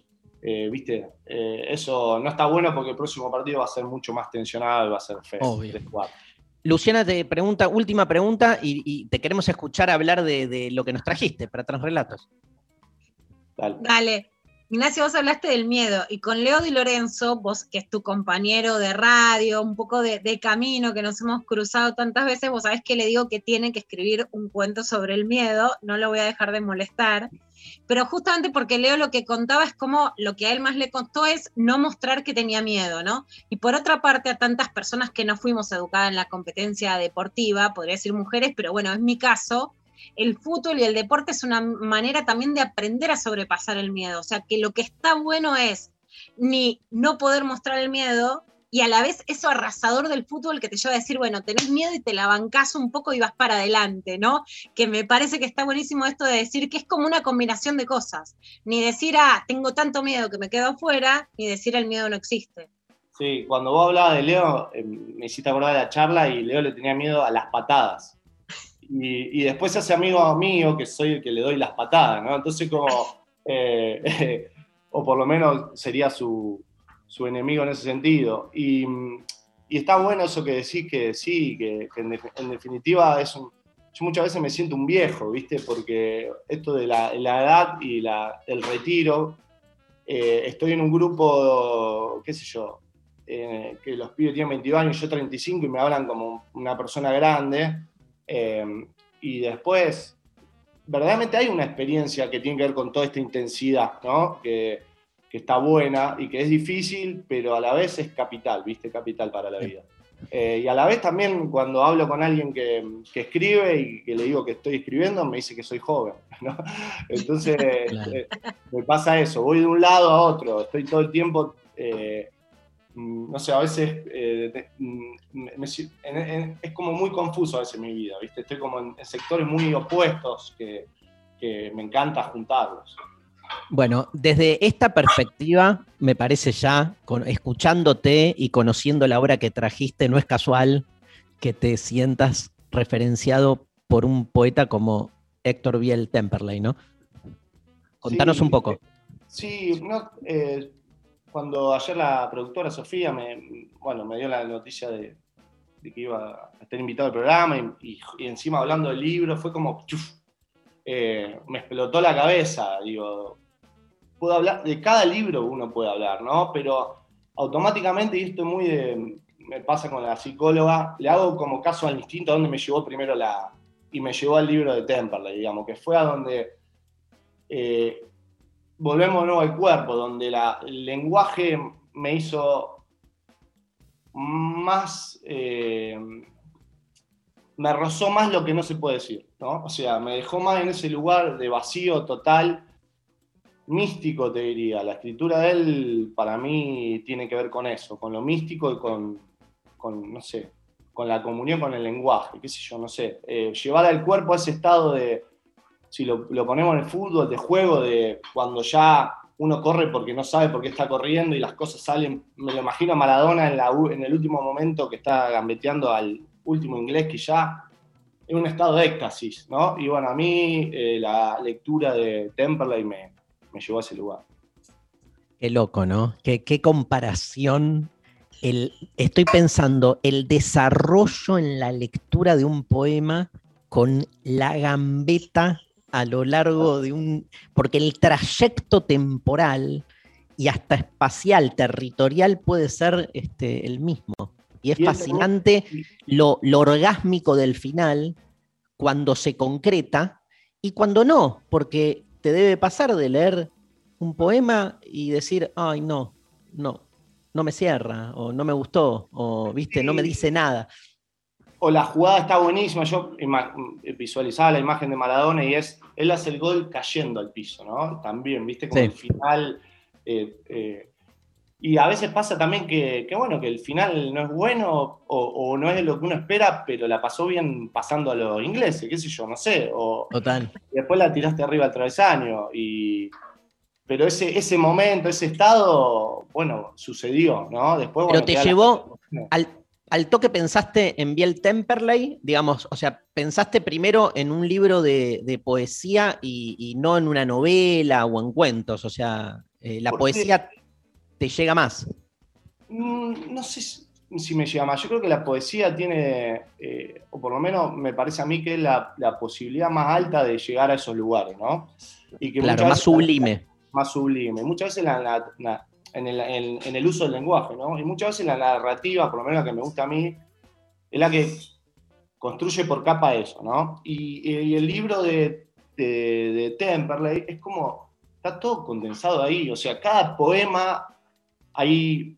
eh, Viste, Eh, eso no está bueno porque el próximo partido va a ser mucho más tensionado y va a ser feo. Obvio. 3-4. Luciana te pregunta, última pregunta, y, y te queremos escuchar hablar de, de lo que nos trajiste para Transrelatos. Dale. Ignacio, vos hablaste del miedo y con Leo Di Lorenzo, vos que es tu compañero de radio, un poco de, camino que nos hemos cruzado tantas veces, vos sabés que le digo que tiene que escribir un cuento sobre el miedo, no lo voy a dejar de molestar, pero justamente porque Leo lo que contaba es como lo que a él más le costó es no mostrar que tenía miedo, ¿no? Y por otra parte, a tantas personas que no fuimos educadas en la competencia deportiva, podría decir mujeres, pero bueno, es mi caso, el fútbol y el deporte es una manera también de aprender a sobrepasar el miedo. O sea, que lo que está bueno es ni no poder mostrar el miedo y a la vez eso arrasador del fútbol que te lleva a decir, bueno, tenés miedo y te la bancás un poco y vas para adelante, ¿no? Que me parece que está buenísimo esto de decir que es como una combinación de cosas. Ni decir, ah, tengo tanto miedo que me quedo afuera, ni decir el miedo no existe. Sí, cuando vos hablabas de Leo, eh, me hiciste acordar de la charla y Leo le tenía miedo a las patadas. Y, después se hace amigo mío, que soy el que le doy las patadas, ¿no? Entonces como, eh, o por lo menos sería su, su enemigo en ese sentido. Y, y está bueno eso que decís que sí, que, en, def- en definitiva es un... Yo muchas veces me siento un viejo, ¿viste? Porque esto de la, la edad y la, el retiro, eh, estoy en un grupo, qué sé yo, eh, que los pibes tienen 22 años, yo 35 y me hablan como una persona grande. Eh, y después, verdaderamente hay una experiencia que tiene que ver con toda esta intensidad, ¿no? Que, que está buena y que es difícil, pero a la vez es capital, ¿viste? Capital para la vida. Eh, y a la vez también cuando hablo con alguien que, que escribe y que le digo que estoy escribiendo, me dice que soy joven, ¿no? Entonces, eh, me pasa eso, voy de un lado a otro, estoy todo el tiempo, eh, no sé, a veces eh, mm, me- me si- en- en- es como muy confuso a veces mi vida, ¿viste? Estoy como en, en sectores muy opuestos que, que me encanta juntarlos. Bueno, desde esta perspectiva, me parece ya, con- escuchándote y conociendo la obra que trajiste, no es casual que te sientas referenciado por un poeta como Héctor Biel Temperley, ¿no? Contanos Sí, un poco. Sí, no, eh, cuando ayer la productora Sofía me, bueno, me dio la noticia de, que iba a estar invitado al programa y encima hablando del libro, fue como, chuf, eh, me explotó la cabeza, digo, puedo hablar, de cada libro uno puede hablar, ¿no? Pero automáticamente, y esto es muy de, me pasa con la psicóloga, le hago como caso al instinto a donde me llevó primero la, y me llevó al libro de Temperley, digamos, que fue a donde eh, volvemos al cuerpo, donde el lenguaje me hizo más, eh, me rozó más lo que no se puede decir, ¿no? O sea, me dejó más en ese lugar de vacío total, místico te diría. La escritura de él para mí tiene que ver con eso, con lo místico y con, con no sé, con la comunión con el lenguaje, qué sé yo, no sé. Eh, llevar al cuerpo a ese estado de, si lo, lo ponemos en el fútbol, de juego, de cuando ya uno corre porque no sabe por qué está corriendo y las cosas salen, me lo imagino a Maradona en, la, en el último momento que está gambeteando al último inglés que ya en un estado de éxtasis, ¿no? Y bueno, a mí eh, la lectura de Temperley me, me llevó a ese lugar. Qué loco, ¿no? Qué, qué comparación. El, estoy pensando el desarrollo en la lectura de un poema con la gambeta a lo largo de un... Porque el trayecto temporal y hasta espacial, territorial, puede ser este, el mismo. Y es fascinante lo, lo orgásmico del final cuando se concreta y cuando no, porque te debe pasar de leer un poema y decir, ay, no, no, no me cierra, o no me gustó, o, viste, no me dice nada. O la jugada está buenísima, yo ima- visualizaba la imagen de Maradona y es, él hace el gol cayendo al piso, ¿no? También, viste, como Sí. el final... eh, eh, y a veces pasa también que, que, bueno, que el final no es bueno o, o no es lo que uno espera, pero la pasó bien pasando a los ingleses, qué sé yo, no sé. O, Total. y después la tiraste arriba al travesaño. Y, pero ese, ese momento, ese estado, bueno, sucedió, ¿no? Después, Pero bueno, te la- llevó al, al toque pensaste en Biel Temperley, digamos, o sea, pensaste primero en un libro de, de poesía y, y no en una novela o en cuentos, o sea, eh, la poesía te llega más. Mm, No sé si me llega más. Yo creo que la poesía tiene, eh, o por lo menos me parece a mí que es la, la posibilidad más alta de llegar a esos lugares, ¿no? Y que Claro, más veces- sublime. Más sublime. Muchas veces la- en, el, uso del lenguaje, ¿no? Y muchas veces la narrativa, por lo menos la que me gusta a mí, es la que construye por capa eso, ¿no? Y, el libro de, de, de Temperley es como, está todo condensado ahí, o sea, cada poema hay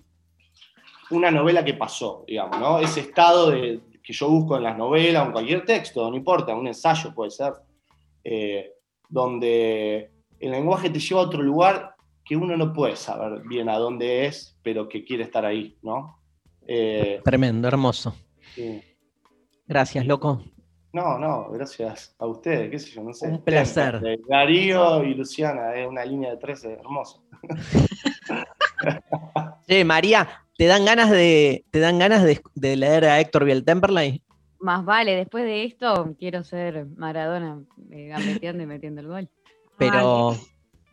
una novela que pasó, digamos, ¿no? Ese estado que yo busco en las novelas o en cualquier texto, no importa, un ensayo puede ser, eh, donde el lenguaje te lleva a otro lugar que uno no puede saber bien a dónde es, pero que quiere estar ahí, ¿no? Eh, Tremendo, hermoso. sí. Gracias, loco. No, no, gracias a ustedes, qué sé yo, no sé. Un placer. Darío y Luciana, es una línea de 13 hermosa. Che, María, ¿te dan ganas de, te dan ganas de, de leer a Héctor Biel Temperley? Más vale, después de esto quiero ser Maradona eh, gambeteando y metiendo el gol. Pero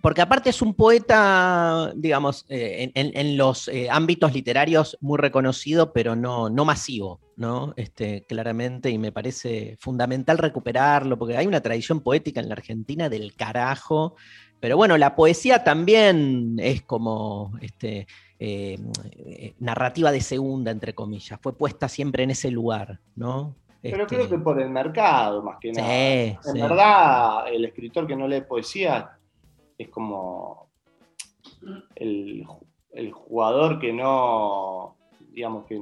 Porque aparte es un poeta, digamos, eh, en, los eh, ámbitos literarios muy reconocido, pero no, no masivo, ¿no? Este, claramente, y me parece fundamental recuperarlo, porque hay una tradición poética en la Argentina del carajo. Pero bueno, la poesía también es como este, eh, narrativa de segunda, entre comillas. Fue puesta siempre en ese lugar, ¿no? Pero Este, creo que por el mercado, más que Sí, nada. En sí. verdad, el escritor que no lee poesía es como el, el jugador que no, digamos, que,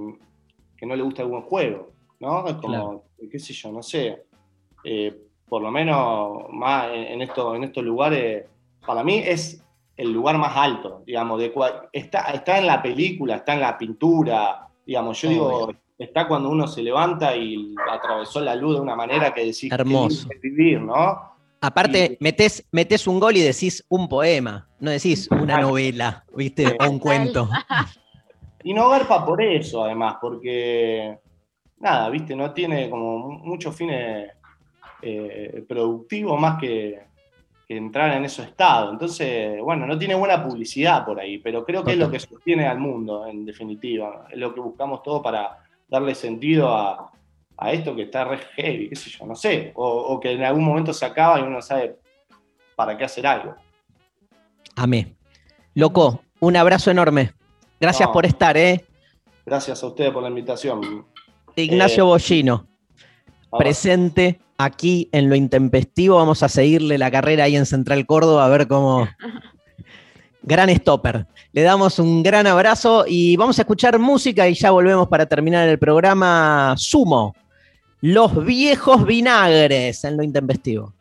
que no le gusta el buen juego, ¿no? Es como, qué sé yo, no sé. Eh, por lo menos más en, en esto- en estos lugares, para mí es el lugar más alto, digamos, de está, está en la película, está en la pintura, digamos, yo digo, está cuando uno se levanta y atravesó la luz de una manera que decís, Hermoso. es vivir, ¿no? Aparte, metés, metés un gol y decís un poema, no decís una novela, ¿viste? O un cuento. Y no garpa por eso, además, porque, nada, viste, no tiene como mu- muchos fines eh, productivos más que, que entrar en esos estados. Entonces, bueno, no tiene buena publicidad por ahí, pero creo que es lo que sostiene al mundo, en definitiva. Es lo que buscamos todo para darle sentido a, a esto que está re heavy, qué sé yo, no sé. O, o que en algún momento se acaba y uno sabe para qué hacer algo. Amé. Loco, un abrazo enorme. Gracias No. por estar, ¿eh? Gracias a ustedes por la invitación. Ignacio Eh, Bollino, presente aquí en lo intempestivo. Vamos a seguirle la carrera ahí en Central Córdoba a ver cómo. Gran stopper. Le damos un gran abrazo y vamos a escuchar música y ya volvemos para terminar el programa Sumo. Los viejos vinagres en lo intempestivo.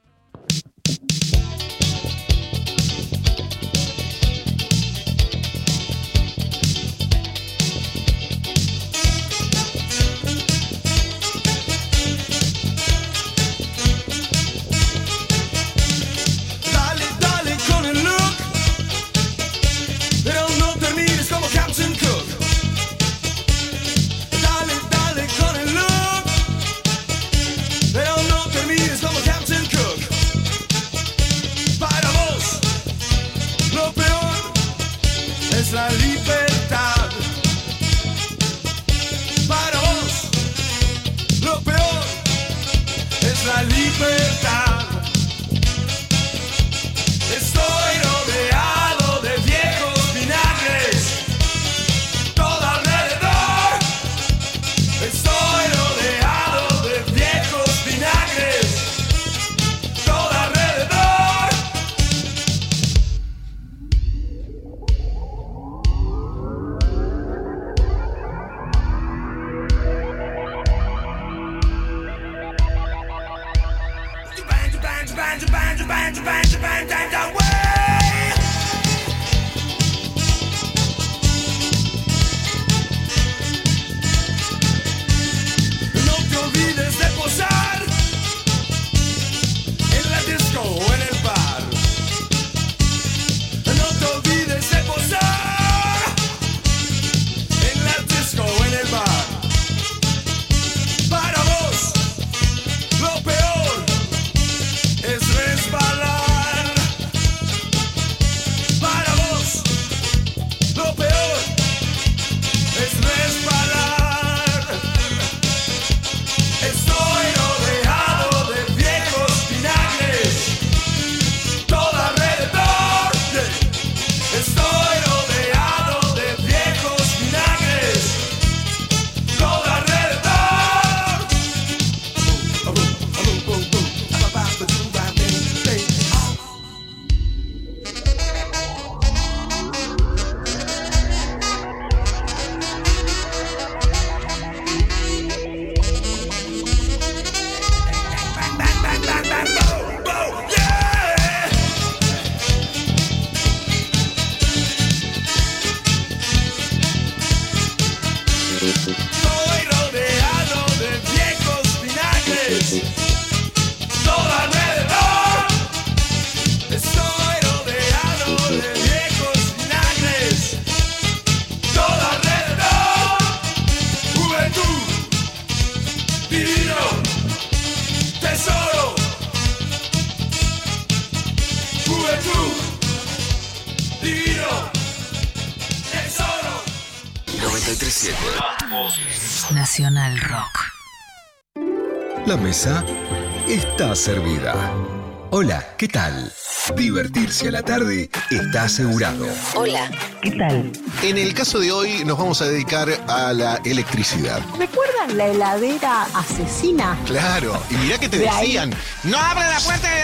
Mesa está servida. Hola, ¿qué tal? Divertirse a la tarde está asegurado. Hola, ¿qué tal? En el caso de hoy nos vamos a dedicar a la electricidad. ¿Recuerdan la heladera asesina? Claro, y mirá que te De ahí. decían, no abra la puerta de.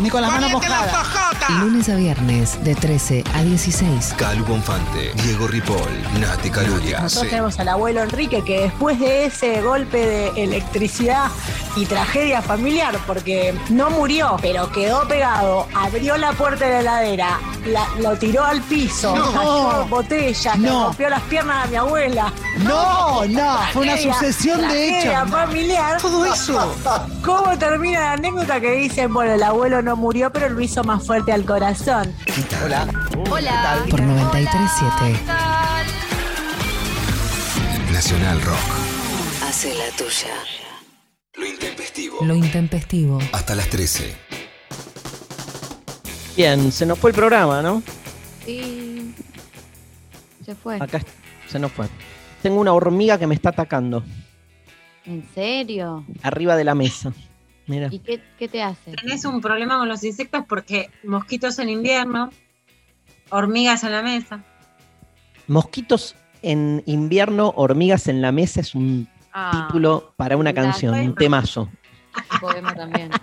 Ni con las mojada. hojotas". Lunes a viernes de 13 a 16. Calu Bonfante, Diego Ripoll, Nati Caluria. Nosotros tenemos al abuelo Enrique que después de ese golpe de electricidad y tragedia familiar, porque no murió, pero quedó pegado, abrió la puerta de la heladera, la- lo tiró al piso, No. cayó botellas, le No. rompió las piernas a mi abuela. No, no, fue una Tragedia, sucesión de tragedia hechos. familiar. Todo eso. ¿Cómo termina la anécdota que dicen, bueno, el abuelo no murió, pero lo hizo más fuerte al corazón? Hola. Hola. Por 937. Nacional Rock. Hace la tuya. Lo intempestivo. Lo intempestivo. Hasta las 13. Bien, se nos fue el programa, ¿no? Sí. Se fue. Acá se nos fue. Tengo una hormiga que me está atacando ¿En serio? arriba de la mesa. Mira. ¿Y qué, qué te hace? Tenés un problema con los insectos porque mosquitos en invierno, hormigas en la mesa. Mosquitos en invierno, hormigas en la mesa es un Ah, título para una canción, un temazo. un poema también.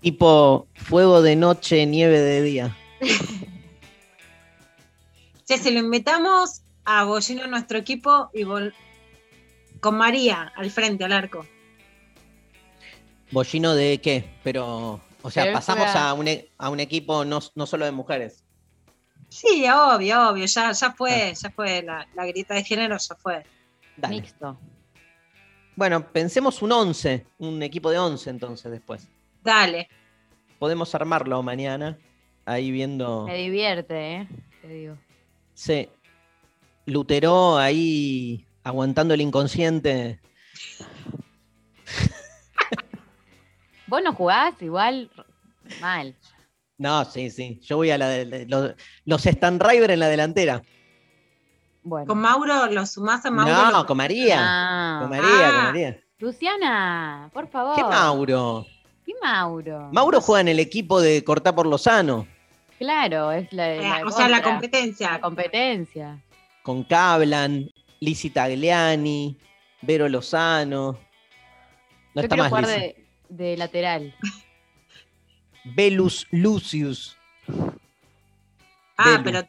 Tipo fuego de noche, nieve de día. Che, si lo invitamos a Bollino a nuestro equipo y vol- con María al frente, al arco. ¿Bollino de qué? Pero, o sea, Pero pasamos sea- a un, e- a un equipo no, no solo de mujeres. Sí, obvio, obvio, ya, ya fue, ya fue la, la grieta de género, ya fue. Dale. Mixto. Bueno, pensemos un 11, un equipo de 11 entonces después. Dale. Podemos armarlo mañana, ahí viendo... Me divierte, ¿eh? Te digo. Sí. Lutero ahí aguantando el inconsciente. Vos no jugás igual mal. No, sí, sí. Yo voy a la de, de- los, los Stan River en la delantera. Bueno. Con Mauro, lo sumás a Mauro. No, lo- con María. Ah. Con María, con Ah. María. Luciana, por favor. ¿Qué Mauro? ¿Qué Mauro? Mauro juega en el equipo de Cortá por Lozano, Claro, es la, la Eh, o sea, la competencia. La competencia. Con Cablan, Lizzy Tagliani, Vero Lozano. No Yo está quiero más jugar de, de lateral. Velus Lucius. Ah, Belu. pero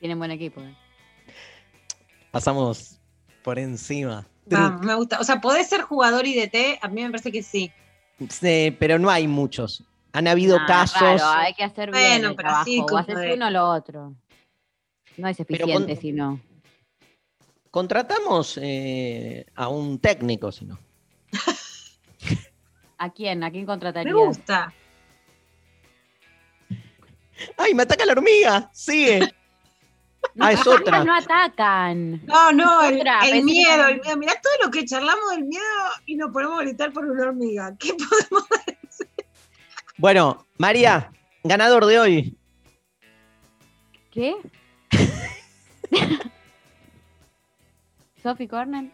Tienen buen equipo. ¿eh? Pasamos por encima. vamos, me gusta. O sea, podés ser jugador y DT, a mí me parece que sí. Sí, pero no hay muchos. Han habido Ah, casos. Claro, hay que hacer bien Bueno, el pero trabajo. sí, o haces de- uno o lo otro. No es eficiente con- si no. Contratamos eh, a un técnico, si no. ¿A quién? ¿A quién Me contratarías? gusta. ¡Ay, me ataca la hormiga! ¡Sigue! ah, es Las otra. no atacan. No, no, el, Otra, el miedo, el miedo. Mirá todo lo que charlamos del miedo y nos ponemos a gritar por una hormiga. ¿Qué podemos Bueno, María, ganador de hoy. ¿Qué? Sophie Corner.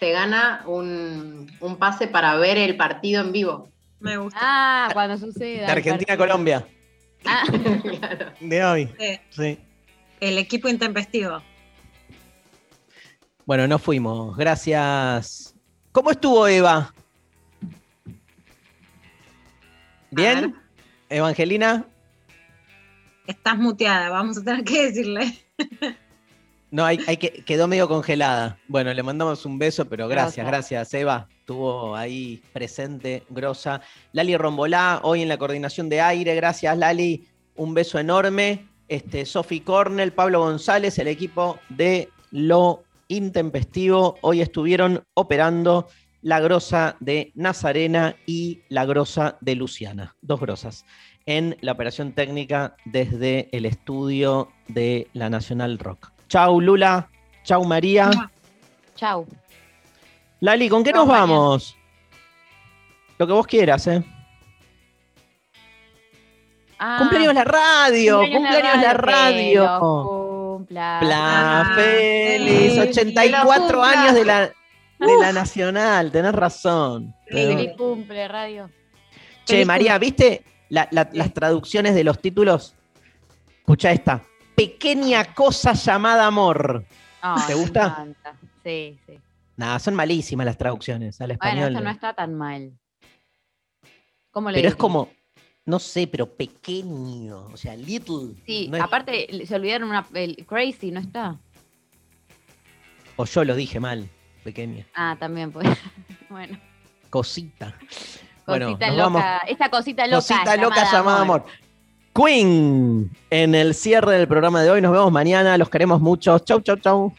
Te gana un, un pase para ver el partido en vivo. Me gusta. Ah, cuando suceda. De Argentina a Colombia. Ah, De hoy. Sí. el equipo intempestivo. Bueno, no fuimos. Gracias. ¿Cómo estuvo Eva? ¿Bien? Evangelina. Estás muteada, vamos a tener que decirle. No, hay, hay que, quedó medio congelada. Bueno, le mandamos un beso, pero gracias, Grosa. gracias, Eva. Estuvo ahí presente, grosa. Lali Rombolá, hoy en la coordinación de aire. Gracias, Lali. Un beso enorme. Este, Sofi Cornell, Pablo González, el equipo de Lo Intempestivo. Hoy estuvieron operando la grosa de Nazarena y la grosa de Luciana. Dos grosas. En la operación técnica desde el estudio de la Nacional Rock. Chau, Lula. Chau, María. Chau. Lali, ¿con qué Chau, nos María. vamos? Lo que vos quieras, ¿eh? Ah, Cumpleaños la radio, cumpleaños la radio. los cumpla. Pla, Ah, feliz, sí. 84 Que lo cumpla. años de la, de la Nacional, tenés razón. Feliz cumple, radio. Che, Feliz María, ¿viste la- la- las traducciones de los títulos? Escucha esta. Pequeña cosa llamada amor. Ay, ¿Te gusta? Sí, sí. Nada, son malísimas las traducciones al Bueno, español. esta no está tan mal. ¿Cómo le pero es como, no sé, pero pequeño, o sea, little. Sí, no es- aparte se olvidaron una. El Crazy no está. O yo lo dije mal, pequeña. Ah, también pues. bueno, Cosita. Bueno, cosita loca. vamos. Esta cosita loca. Cosita loca llamada amor. Queen en el cierre del programa de hoy. Nos vemos mañana. Los queremos mucho. Chau, chau, chau.